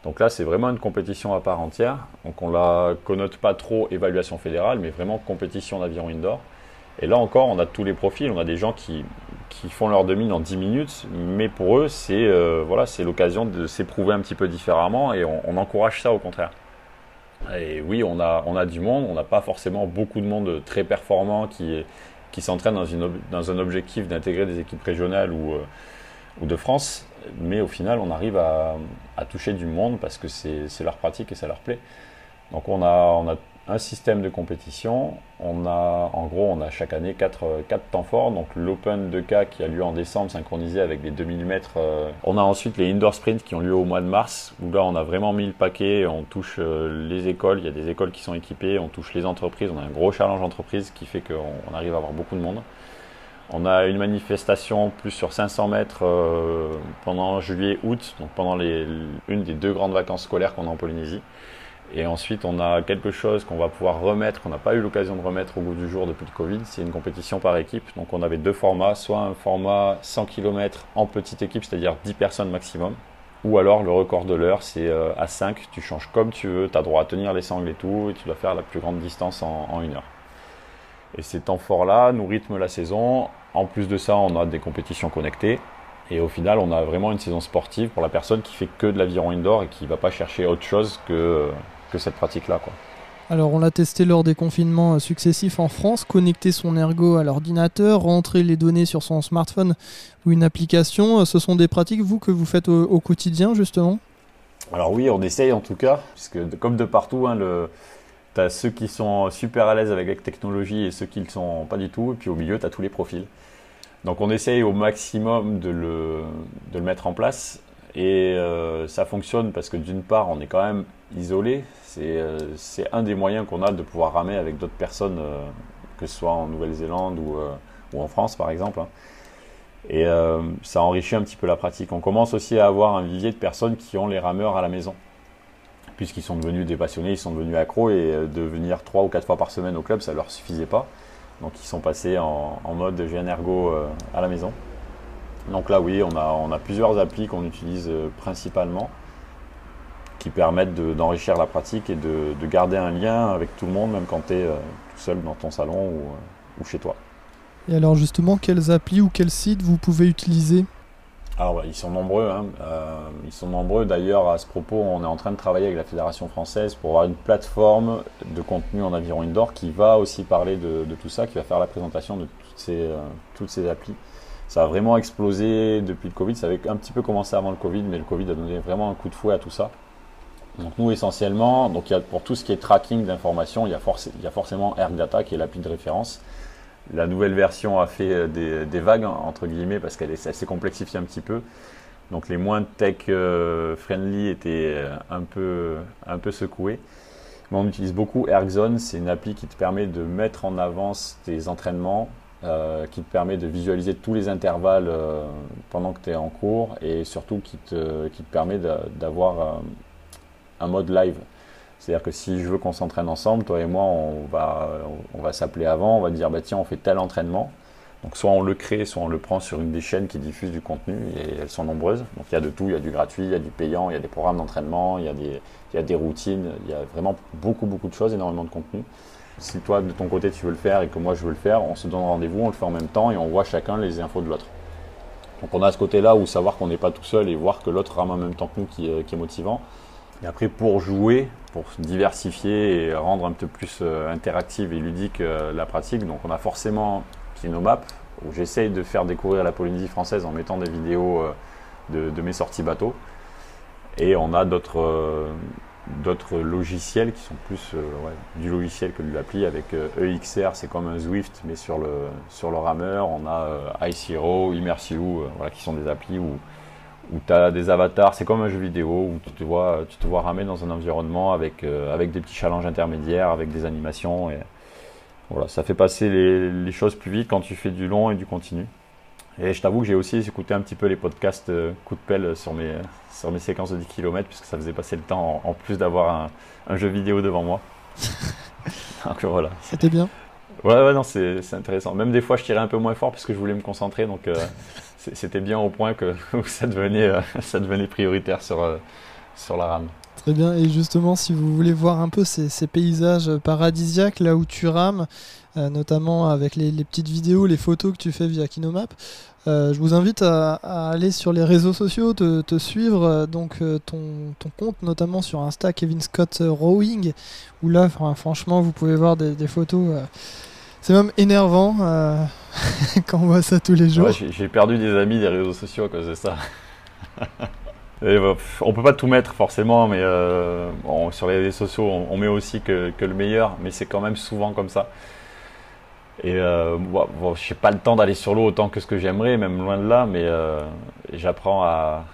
Donc là, c'est vraiment une compétition à part entière. Donc on la connote pas trop évaluation fédérale, mais vraiment compétition d'aviron indoor. Et là encore, on a tous les profils. On a des gens qui, qui font leur demi en 10 minutes, mais pour eux, c'est euh, voilà, c'est l'occasion de s'éprouver un petit peu différemment et on, encourage ça au contraire. Et oui, on a, on a du monde, on n'a pas forcément beaucoup de monde très performant qui, qui s'entraîne dans, dans un objectif d'intégrer des équipes régionales ou, euh, ou de France, mais au final, on arrive à, à toucher du monde parce que c'est leur pratique et ça leur plaît. Donc on a, on a un système de compétition. On a, en gros, on a chaque année 4, quatre temps forts. Donc l'Open 2K qui a lieu en décembre, synchronisé avec les 2000 mètres. Euh. On a ensuite les indoor sprints qui ont lieu au mois de mars, où là on a vraiment mis le paquet. On touche euh, les écoles, il y a des écoles qui sont équipées, on touche les entreprises. On a un gros challenge entreprise qui fait qu'on arrive à avoir beaucoup de monde. On a une manifestation plus sur 500 mètres euh, pendant juillet-août, donc pendant les, une des deux grandes vacances scolaires qu'on a en Polynésie. Et ensuite, on a quelque chose qu'on va pouvoir remettre, qu'on n'a pas eu l'occasion de remettre au bout du jour depuis le Covid, c'est une compétition par équipe. Donc on avait deux formats, soit un format 100 km en petite équipe, c'est-à-dire 10 personnes maximum, ou alors le record de l'heure, c'est euh, à 5, tu changes comme tu veux, tu as droit à tenir les sangles et tout, et tu dois faire la plus grande distance en, en une heure. Et ces temps forts-là nous rythment la saison. En plus de ça, on a des compétitions connectées. Et au final, on a vraiment une saison sportive pour la personne qui fait que de l'aviron indoor et qui ne va pas chercher autre chose que que cette pratique-là. Quoi. Alors on l'a testé lors des confinements euh, successifs en France, connecter son ergo à l'ordinateur, rentrer les données sur son smartphone ou une application, euh, ce sont des pratiques vous que vous faites au, quotidien justement? Alors oui, on essaye en tout cas, puisque comme de partout, hein, le... tu as ceux qui sont super à l'aise avec la technologie et ceux qui ne le sont pas du tout, et puis au milieu, tu as tous les profils. Donc on essaye au maximum de le, de le mettre en place. Et euh, ça fonctionne parce que d'une part, on est quand même isolé. Euh, c'est un des moyens qu'on a de pouvoir ramer avec d'autres personnes, euh, que ce soit en Nouvelle-Zélande ou, ou, en France par exemple. Hein. Et ça enrichit un petit peu la pratique. On commence aussi à avoir un vivier de personnes qui ont les rameurs à la maison. Puisqu'ils sont devenus des passionnés, ils sont devenus accros et de venir trois ou quatre fois par semaine au club, ça leur suffisait pas. Donc ils sont passés en, mode GN Ergo à la maison. Donc là, oui, on a, plusieurs applis qu'on utilise euh, principalement qui permettent d'enrichir la pratique et de, garder un lien avec tout le monde, même quand tu es euh, tout seul dans ton salon ou, euh, ou, chez toi. Et alors justement, quelles applis ou quels sites vous pouvez utiliser? Alors, ils sont nombreux. Hein. ils sont nombreux. D'ailleurs, à ce propos, on est en train de travailler avec la Fédération française pour avoir une plateforme de contenu en aviron indoor qui va aussi parler de, tout ça, qui va faire la présentation de toutes ces, toutes ces applis ça a vraiment explosé depuis le Covid. Ça avait un petit peu commencé avant le Covid, mais le Covid a donné vraiment un coup de fouet à tout ça. Donc nous essentiellement, donc pour tout ce qui est tracking d'informations, il, y a forcément AirData qui est l'appli de référence. La nouvelle version a fait euh, des, vagues entre guillemets parce qu'elle s'est complexifiée un petit peu. Donc les moins tech euh, friendly étaient euh, un peu, secoués. Mais on utilise beaucoup AirZone, c'est une appli qui te permet de mettre en avance tes entraînements qui te permet de visualiser tous les intervalles pendant que tu es en cours et surtout qui te, qui te permet d'avoir un mode live. C'est-à-dire que si je veux qu'on s'entraîne ensemble, toi et moi, on va, on va s'appeler avant, on va dire bah tiens, on fait tel entraînement. Donc soit on le crée, soit on le prend sur une des chaînes qui diffusent du contenu et elles sont nombreuses. Donc il y a de tout, il y a du gratuit, il y a du payant, il y a des programmes d'entraînement, il, il, y a des routines, il y a vraiment beaucoup beaucoup de choses, énormément de contenu. Si toi, de ton côté, tu veux le faire et que moi, je veux le faire, on se donne rendez-vous, on le fait en même temps et on voit chacun les infos de l'autre. Donc on a ce côté-là où savoir qu'on n'est pas tout seul et voir que l'autre rame en même temps que nous qui, est motivant. Et après, pour jouer, pour diversifier et rendre un peu plus euh, interactive et ludique euh, la pratique, donc on a forcément Kinomap, où j'essaye de faire découvrir la Polynésie française en mettant des vidéos euh, de, mes sorties bateau. Et on a d'autres logiciels qui sont plus du logiciel que de l'appli. Avec EXR, c'est comme un Zwift, mais sur le, sur le rameur. On a iCiro, Immersio, voilà, qui sont des applis où, où tu as des avatars. C'est comme un jeu vidéo où tu te vois, tu te vois ramer dans un environnement avec, avec des petits challenges intermédiaires, avec des animations. Et, voilà, ça fait passer les, choses plus vite quand tu fais du long et du continu. Et je t'avoue que j'ai aussi écouté un petit peu les podcasts euh, coup de pelle sur mes, sur mes séquences de 10 km, puisque ça faisait passer le temps en, plus d'avoir un, jeu vidéo devant moi. donc voilà. C'était bien Ouais, ouais, non, c'est intéressant. Même des fois, je tirais un peu moins fort parce que je voulais me concentrer, donc euh, c'était bien au point que, ça, devenait, euh, ça devenait prioritaire sur, sur la rame. Très bien, et justement, si vous voulez voir un peu ces, paysages paradisiaques, là où tu rames, euh, notamment avec les, petites vidéos, les photos que tu fais via Kinomap, euh, je vous invite à, aller sur les réseaux sociaux, te, suivre euh, donc ton, compte, notamment sur Insta, Kevin Scott Rowing, où là, franchement, vous pouvez voir des, photos. C'est même énervant quand on voit ça tous les jours. J'ai perdu des amis des réseaux sociaux à cause de ça. Euh, on peut pas tout mettre forcément, mais euh, sur les réseaux sociaux, on, met aussi que, le meilleur, mais c'est quand même souvent comme ça. Et euh, je n'ai pas le temps d'aller sur l'eau autant que ce que j'aimerais, même loin de là, mais j'apprends à,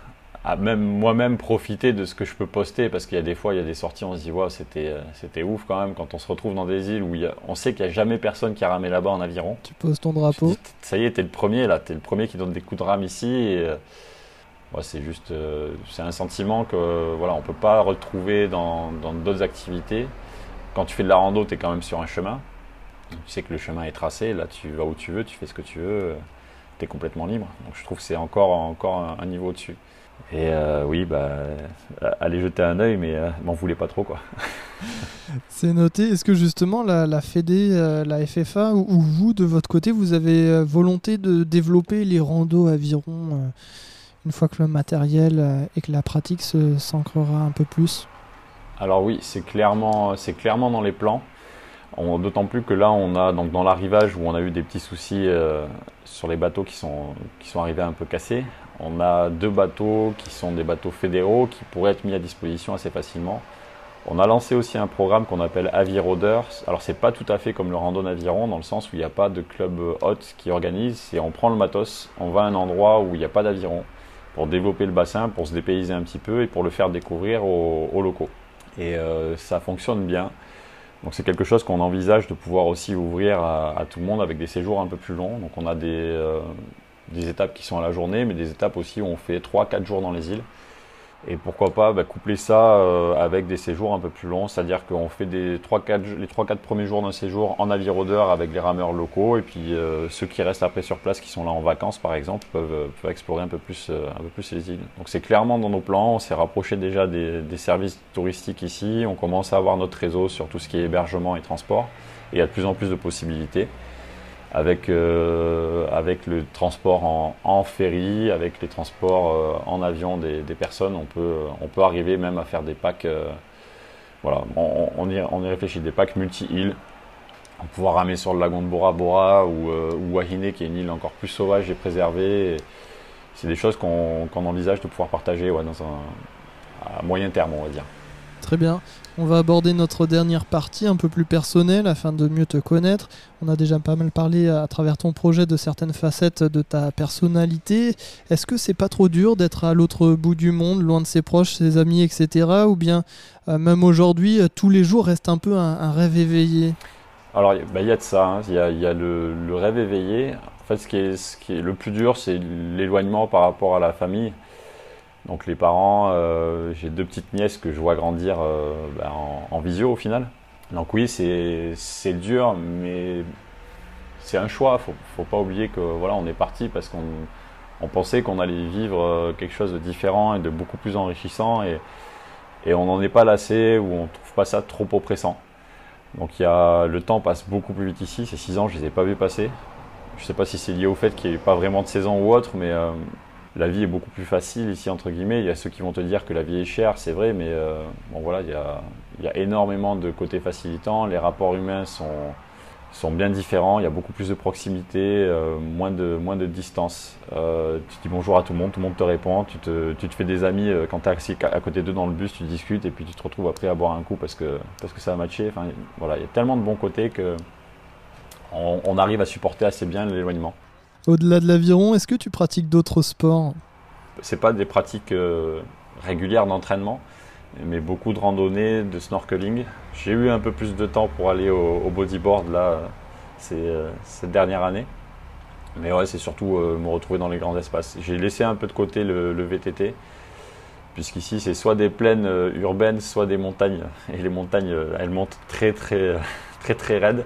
même moi-même profiter de ce que je peux poster, parce qu'il y a des fois, il y a des sorties, on se dit, wow, c'était, c'était ouf quand même, quand on se retrouve dans des îles où on sait qu'il n'y a jamais personne qui a ramé là-bas en aviron. Tu poses ton drapeau. ça y est, tu es le premier là, tu es le premier qui donne des coups de rame ici. Et, c'est juste, euh, c'est un sentiment que voilà, on peut pas retrouver dans d'autres activités. Quand tu fais de la rando, tu es quand même sur un chemin. Tu sais que le chemin est tracé, là tu vas où tu veux, tu fais ce que tu veux, tu es complètement libre. Donc je trouve que c'est encore, encore un, niveau au-dessus. Et euh, oui, bah, allez jeter un œil, mais euh, m'en voulez pas trop. quoi. c'est noté. Est-ce que justement la, la Fédé, la FFA, ou, ou, vous, de votre côté, vous avez volonté de développer les randos aviron une fois que le matériel euh, et que la pratique s'ancrera un peu plus? Alors oui, c'est clairement, clairement dans les plans. D'autant plus que là, on a donc dans l'arrivage où on a eu des petits soucis euh, sur les bateaux qui sont, qui sont arrivés un peu cassés. On a deux bateaux qui sont des bateaux fédéraux qui pourraient être mis à disposition assez facilement. On a lancé aussi un programme qu'on appelle Aviroders. Alors c'est pas tout à fait comme le randon aviron dans le sens où il n'y a pas de club hôte qui organise. C'est on prend le matos, on va à un endroit où il n'y a pas d'aviron pour développer le bassin, pour se dépayser un petit peu et pour le faire découvrir aux, locaux. Et euh, ça fonctionne bien. Donc c'est quelque chose qu'on envisage de pouvoir aussi ouvrir à, tout le monde avec des séjours un peu plus longs. Donc on a des, euh, des étapes qui sont à la journée, mais des étapes aussi où on fait 3-4 jours dans les îles. Et pourquoi pas bah, coupler ça euh, avec des séjours un peu plus longs, c'est-à-dire qu'on fait des 3, 4, les 3-4 premiers jours d'un séjour en avirodeur avec les rameurs locaux, et puis euh, ceux qui restent après sur place, qui sont là en vacances par exemple, peuvent, euh, peuvent explorer un peu, plus, un peu plus les îles. Donc c'est clairement dans nos plans, on s'est rapproché déjà des, services touristiques ici, on commence à avoir notre réseau sur tout ce qui est hébergement et transport, et il y a de plus en plus de possibilités avec, euh, avec le transport en, ferry, avec les transports euh, en avion des, personnes, on peut, on peut arriver même à faire des packs. Euh, voilà, on, y, réfléchit, des packs multi-îles. On pouvoir ramer sur le lagon de Bora Bora ou, Wahine, qui est une île encore plus sauvage et préservée. C'est des choses qu'on envisage de pouvoir partager à moyen terme, on va dire. Très bien. On va aborder notre dernière partie un peu plus personnelle afin de mieux te connaître. On a déjà pas mal parlé à travers ton projet de certaines facettes de ta personnalité. Est-ce que c'est pas trop dur d'être à l'autre bout du monde, loin de ses proches, ses amis, etc. Ou bien euh, même aujourd'hui, euh, tous les jours reste un peu un, rêve éveillé? Alors il bah, y a de ça, hein. il y, a, le, rêve éveillé. En fait, ce qui est le plus dur, c'est l'éloignement par rapport à la famille. Donc les parents, euh, j'ai deux petites nièces que je vois grandir euh, ben, en, visio au final. Donc oui, c'est dur, mais c'est un choix. Faut, faut pas oublier que voilà, on est parti parce qu'on on pensait qu'on allait vivre euh, quelque chose de différent et de beaucoup plus enrichissant et, on n'en est pas lassé ou on trouve pas ça trop oppressant. Donc il y a, le temps passe beaucoup plus vite ici. Ces six ans, je les ai pas vus passer. Je sais pas si c'est lié au fait qu'il n'y ait pas vraiment de saison ou autre, mais la vie est beaucoup plus facile ici, entre guillemets. Il y a ceux qui vont te dire que la vie est chère, c'est vrai, mais euh, bon voilà, il y, a, énormément de côtés facilitants. Les rapports humains sont, sont bien différents. Il y a beaucoup plus de proximité, euh, moins, de, distance. Euh, tu dis bonjour à tout le monde, tout le monde te répond. Tu te, fais des amis quand tu es à côté d'eux dans le bus, tu discutes et puis tu te retrouves après à boire un coup parce que, ça a matché. Voilà, il y a tellement de bons côtés que on, on arrive à supporter assez bien l'éloignement. Au-delà de l'aviron, est-ce que tu pratiques d'autres sports? C'est pas des pratiques euh, régulières d'entraînement, mais beaucoup de randonnées, de snorkeling. J'ai eu un peu plus de temps pour aller au, bodyboard là, euh, cette dernière année. Mais ouais, c'est surtout euh, me retrouver dans les grands espaces. J'ai laissé un peu de côté le, VTT, puisqu'ici c'est soit des plaines urbaines, soit des montagnes. Et les montagnes, elles montent très très très raides.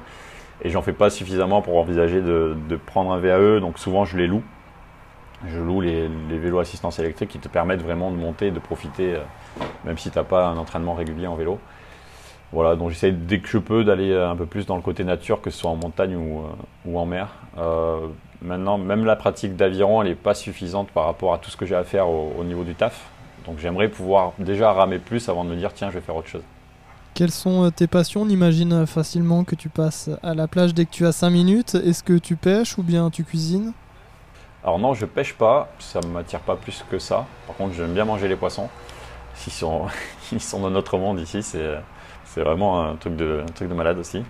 Et j'en fais pas suffisamment pour envisager de, prendre un VAE, donc souvent je les loue. Je loue les, vélos assistance électrique qui te permettent vraiment de monter de profiter, euh, même si tu n'as pas un entraînement régulier en vélo. Voilà, donc j'essaie dès que je peux d'aller un peu plus dans le côté nature, que ce soit en montagne ou, euh, en mer. Euh, maintenant, même la pratique d'aviron, elle n'est pas suffisante par rapport à tout ce que j'ai à faire au, au niveau du taf. Donc j'aimerais pouvoir déjà ramer plus avant de me dire tiens, je vais faire autre chose. Quelles sont euh, tes passions? On imagine facilement que tu passes à la plage dès que tu as 5 minutes. Est-ce que tu pêches ou bien tu cuisines? Alors non, je pêche pas, ça ne m'attire pas plus que ça. Par contre, j'aime bien manger les poissons. Ils sont, ils sont dans notre monde ici, c'est vraiment un truc, de, un truc de malade aussi.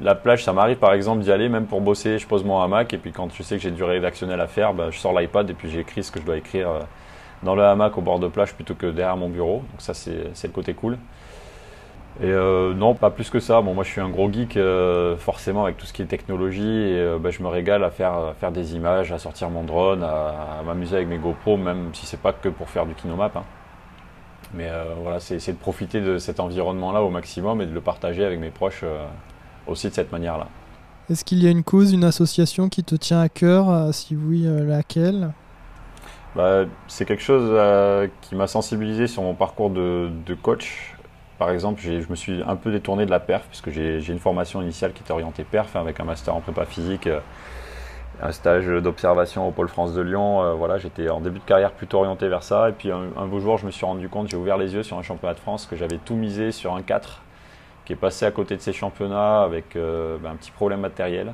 La plage, ça m'arrive par exemple d'y aller, même pour bosser, je pose mon hamac et puis quand je sais que j'ai du rédactionnel à faire, bah, je sors l'iPad et puis j'écris ce que je dois écrire euh, dans le hamac au bord de plage plutôt que derrière mon bureau. Donc ça, c'est le côté cool. Et euh, non, pas plus que ça. Bon, moi, je suis un gros geek, euh, forcément, avec tout ce qui est technologie. Et euh, bah, je me régale à faire, à faire des images, à sortir mon drone, à, à m'amuser avec mes GoPro, même si c'est pas que pour faire du kinomap. hein. Mais voilà, c'est essayer de profiter de cet environnement-là au maximum et de le partager avec mes proches aussi de cette manière-là. Est-ce qu'il y a une cause, une association qui te tient à cœur Si oui, laquelle? Bah, c'est quelque chose qui m'a sensibilisé sur mon parcours de, de coach. Par exemple, je me suis un peu détourné de la perf, puisque j'ai j'ai une formation initiale qui était orientée perf, hein, avec un master en prépa physique, euh, un stage d'observation au Pôle France de Lyon. euh, voilà, j'étais en début de carrière plutôt orienté vers ça. Et puis un, beau jour, je me suis rendu compte, j'ai ouvert les yeux sur un championnat de France, que j'avais tout misé sur un 4, qui est passé à côté de ces championnats avec euh, bah, un petit problème matériel.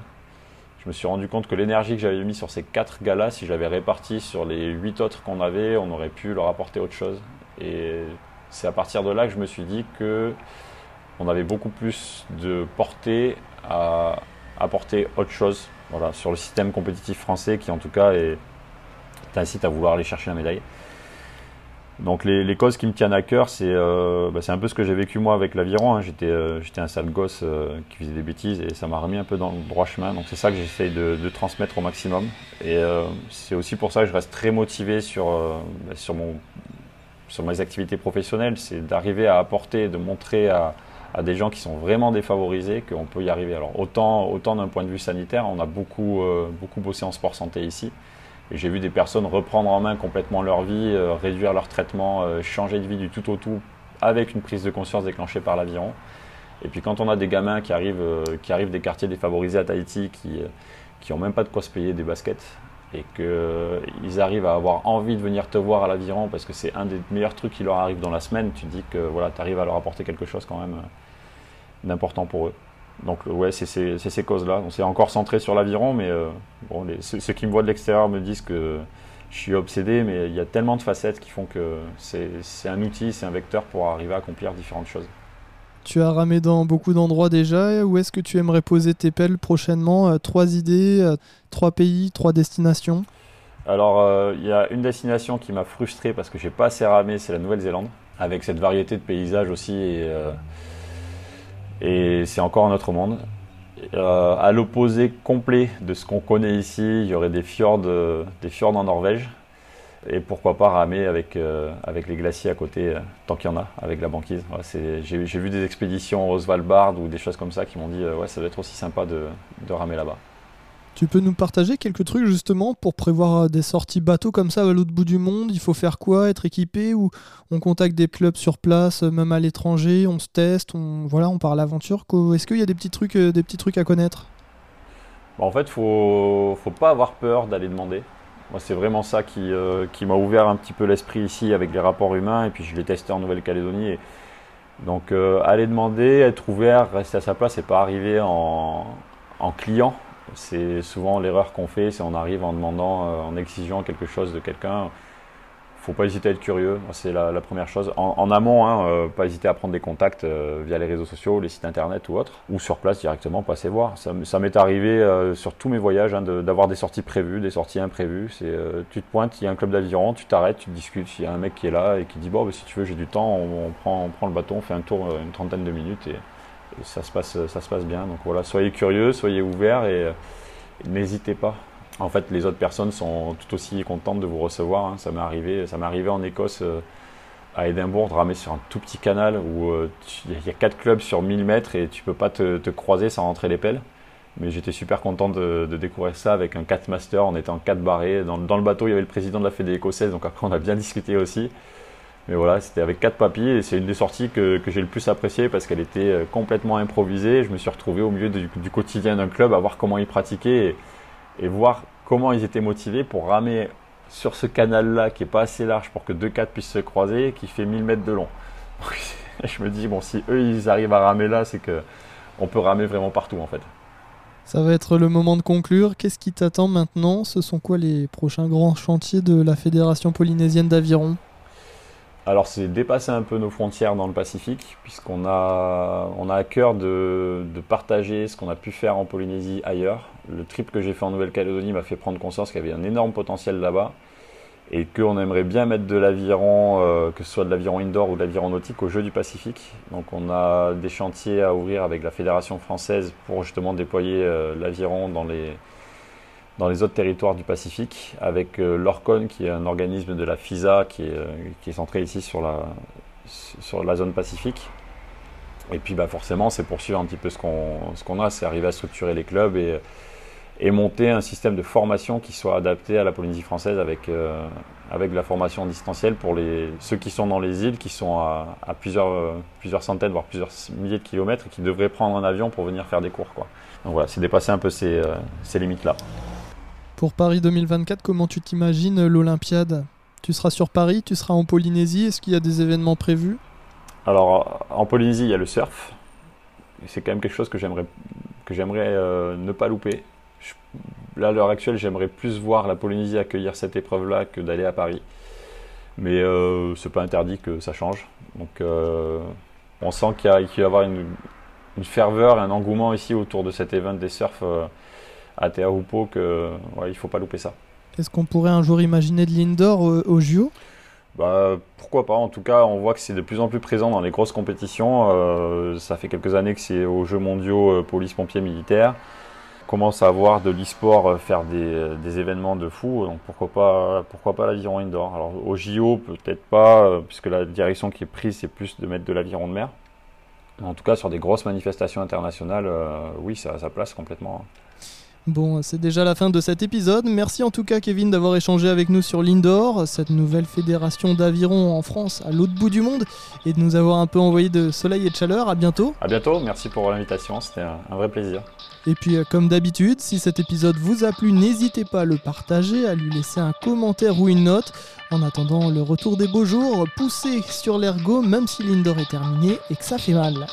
Je me suis rendu compte que l'énergie que j'avais mis sur ces quatre gars-là, si je l'avais sur les huit autres qu'on avait, on aurait pu leur apporter autre chose. C'est à partir de là que je me suis dit que on avait beaucoup plus de portée à apporter autre chose sur le système compétitif français qui en tout cas t'incite à vouloir aller chercher la médaille. Donc les, causes qui me tiennent à cœur, c'est euh, bah, c'est un peu ce que j'ai vécu moi avec l'aviron. hein. J'étais euh, j'étais un sale gosse euh, qui faisait des bêtises et ça m'a remis un peu dans le droit chemin. Donc c'est ça que j'essaye de, transmettre au maximum. Et c'est aussi pour ça que je reste très motivé sur, bah, sur, mon, sur mes activités professionnelles. C'est d'arriver à apporter, de montrer à, des gens qui sont vraiment défavorisés qu'on peut y arriver. Alors autant, autant d'un point de vue sanitaire, on a beaucoup, euh, beaucoup bossé en sport santé ici. Et j'ai vu des personnes reprendre en main complètement leur vie, euh, réduire leur traitement, euh, changer de vie du tout au tout avec une prise de conscience déclenchée par l'aviron. Et puis quand on a des gamins qui arrivent, qui arrivent des quartiers défavorisés à Tahiti, qui qui ont même pas de quoi se payer des baskets, et qu'ils arrivent à avoir envie de venir te voir à l'aviron parce que c'est un des meilleurs trucs qui leur arrive dans la semaine, tu dis que voilà, tu arrives à leur apporter quelque chose quand même euh, d'important pour eux. Donc euh, ouais, c'est ces, causes-là. On s'est encore centré sur l'aviron, mais euh, bon, ceux, ceux qui me voient de l'extérieur me disent que je suis obsédé, mais il y a tellement de facettes qui font que c'est un outil, c'est un vecteur pour arriver à accomplir différentes choses. Tu as ramé dans beaucoup d'endroits déjà. Où est-ce que tu aimerais poser tes pelles prochainement Euh, Trois idées, euh, trois pays, trois destinations? Alors, euh, il y a une destination qui m'a frustré parce que j'ai pas assez ramé, c'est la Nouvelle-Zélande, avec cette variété de paysages aussi, et, c'est encore un autre monde. À l'opposé complet de ce qu'on connaît ici, il y aurait des fjords en Norvège, et pourquoi pas ramer avec, euh, avec les glaciers à côté, euh, tant qu'il y en a, avec la banquise. J'ai vu des expéditions au Svalbard ou des choses comme ça qui m'ont dit, euh, ouais, ça doit être aussi sympa de, de ramer là-bas. Tu peux nous partager quelques trucs justement pour prévoir des sorties bateau comme ça à l'autre bout du monde? Il faut faire quoi Être équipé ou on contacte des clubs sur place, même à l'étranger, on se teste, on voilà, on part à l'aventure? Est-ce qu'il y a des petits trucs, des petits trucs à connaître? Bon, en fait, faut, faut pas avoir peur d'aller demander. Moi, c'est vraiment ça qui, euh, qui m'a ouvert un petit peu l'esprit ici avec les rapports humains, et puis je l'ai testé en Nouvelle-Calédonie. Donc, euh, aller demander, être ouvert, rester à sa place, et pas arriver en, en client. C'est souvent l'erreur qu'on fait, c'est on arrive en demandant, euh, en exigeant quelque chose de quelqu'un faut pas hésiter à être curieux, c'est la, première chose. En, amont, hein, euh, pas hésiter à prendre des contacts euh, via les réseaux sociaux, les sites internet ou autres, ou sur place directement, passer voir. Ça, m'est arrivé euh, sur tous mes voyages hein, d'avoir des sorties prévues, des sorties imprévues. C'est, tu te pointes, il y a un club d'aviron, tu t'arrêtes, tu discutes. Il y a un mec qui est là et qui dit bon, bah, si tu veux, j'ai du temps, on, prend, le bâton, on fait un tour une trentaine de minutes et, ça se passe, ça se passe bien. Donc voilà, soyez curieux, soyez ouverts et n'hésitez pas en fait, les autres personnes sont tout aussi contentes de vous recevoir. Hein. Ça m'est arrivé, ça m'est arrivé en Écosse, euh, à Édimbourg, de ramer sur un tout petit canal où euh, il y a quatre clubs sur 1000 mètres et tu peux pas te, croiser sans rentrer les pelles. Mais j'étais super content de, découvrir ça avec un 4 master. On était en 4 barrés. Dans, le bateau, il y avait le président de la Fédé écossaise, donc après, on a bien discuté aussi. Mais voilà, c'était avec quatre papiers et c'est une des sorties que, j'ai le plus appréciée parce qu'elle était euh, complètement improvisée. Je me suis retrouvé au milieu du, quotidien d'un club à voir comment ils pratiquaient et voir comment ils étaient motivés pour ramer sur ce canal-là qui est pas assez large pour que deux quatre puissent se croiser, qui fait 1000 mètres de long. je me dis, bon, si eux ils arrivent à ramer là, c'est que on peut ramer vraiment partout en fait. Ça va être le moment de conclure. Qu'est-ce qui t'attend maintenant? Ce sont quoi les prochains grands chantiers de la Fédération polynésienne d'aviron? Alors c'est dépasser un peu nos frontières dans le Pacifique, puisqu'on a, on a à cœur de, partager ce qu'on a pu faire en Polynésie ailleurs. Le trip que j'ai fait en Nouvelle-Calédonie m'a fait prendre conscience qu'il y avait un énorme potentiel là-bas et qu'on aimerait bien mettre de l'aviron, euh, que ce soit de l'aviron indoor ou de l'aviron nautique, au jeu du Pacifique. Donc on a des chantiers à ouvrir avec la Fédération française pour justement déployer euh, l'aviron dans les, dans les autres territoires du Pacifique, avec euh, l'ORCON, qui est un organisme de la FISA, qui est, euh, qui est centré ici sur la, sur la zone Pacifique. Et puis bah, forcément, c'est poursuivre un petit peu ce qu'on qu'on a, c'est arriver à structurer les clubs et, et, monter un système de formation qui soit adapté à la Polynésie française avec, euh, avec la formation distancielle pour les, ceux qui sont dans les îles, qui sont à, à plusieurs, plusieurs centaines, voire plusieurs milliers de kilomètres et qui devraient prendre un avion pour venir faire des cours. Quoi. Donc voilà, c'est dépasser un peu ces, ces limites-là. Pour Paris 2024, comment tu t'imagines l'Olympiade? Tu seras sur Paris, tu seras en Polynésie, est-ce qu'il y a des événements prévus? Alors en Polynésie, il y a le surf. C'est quand même quelque chose que j'aimerais euh, ne pas louper. là, à l'heure actuelle, j'aimerais plus voir la Polynésie accueillir cette épreuve-là que d'aller à Paris. Mais euh, c'est pas interdit que ça change. Donc euh, on sent qu'il va y avoir une, une, ferveur, un engouement ici autour de cet événement des surfs euh, à Théaroupo que ouais, il faut pas louper ça. Est-ce qu'on pourrait un jour imaginer de l'indoor au, au JO bah, pourquoi pas En tout cas, on voit que c'est de plus en plus présent dans les grosses compétitions. Euh, ça fait quelques années que c'est aux Jeux mondiaux euh, police, pompiers, militaires. On commence à voir de l'e-sport euh, faire des, des, événements de fou. Donc pourquoi pas, pourquoi pas l'aviron indoor? Alors au JO, peut-être pas, puisque la direction qui est prise, c'est plus de mettre de l'aviron de mer. En tout cas, sur des grosses manifestations internationales, oui, ça, ça place complètement. Hein. Bon, c'est déjà la fin de cet épisode. Merci en tout cas Kevin d'avoir échangé avec nous sur l'Indoor, cette nouvelle fédération d'aviron en France à l'autre bout du monde, et de nous avoir un peu envoyé de soleil et de chaleur. À bientôt. À bientôt, merci pour l'invitation, c'était un, vrai plaisir. Et puis euh, comme d'habitude, si cet épisode vous a plu, n'hésitez pas à le partager, à lui laisser un commentaire ou une note. En attendant le retour des beaux jours, poussez sur l'ergot même si l'Indoor est terminé et que ça fait mal.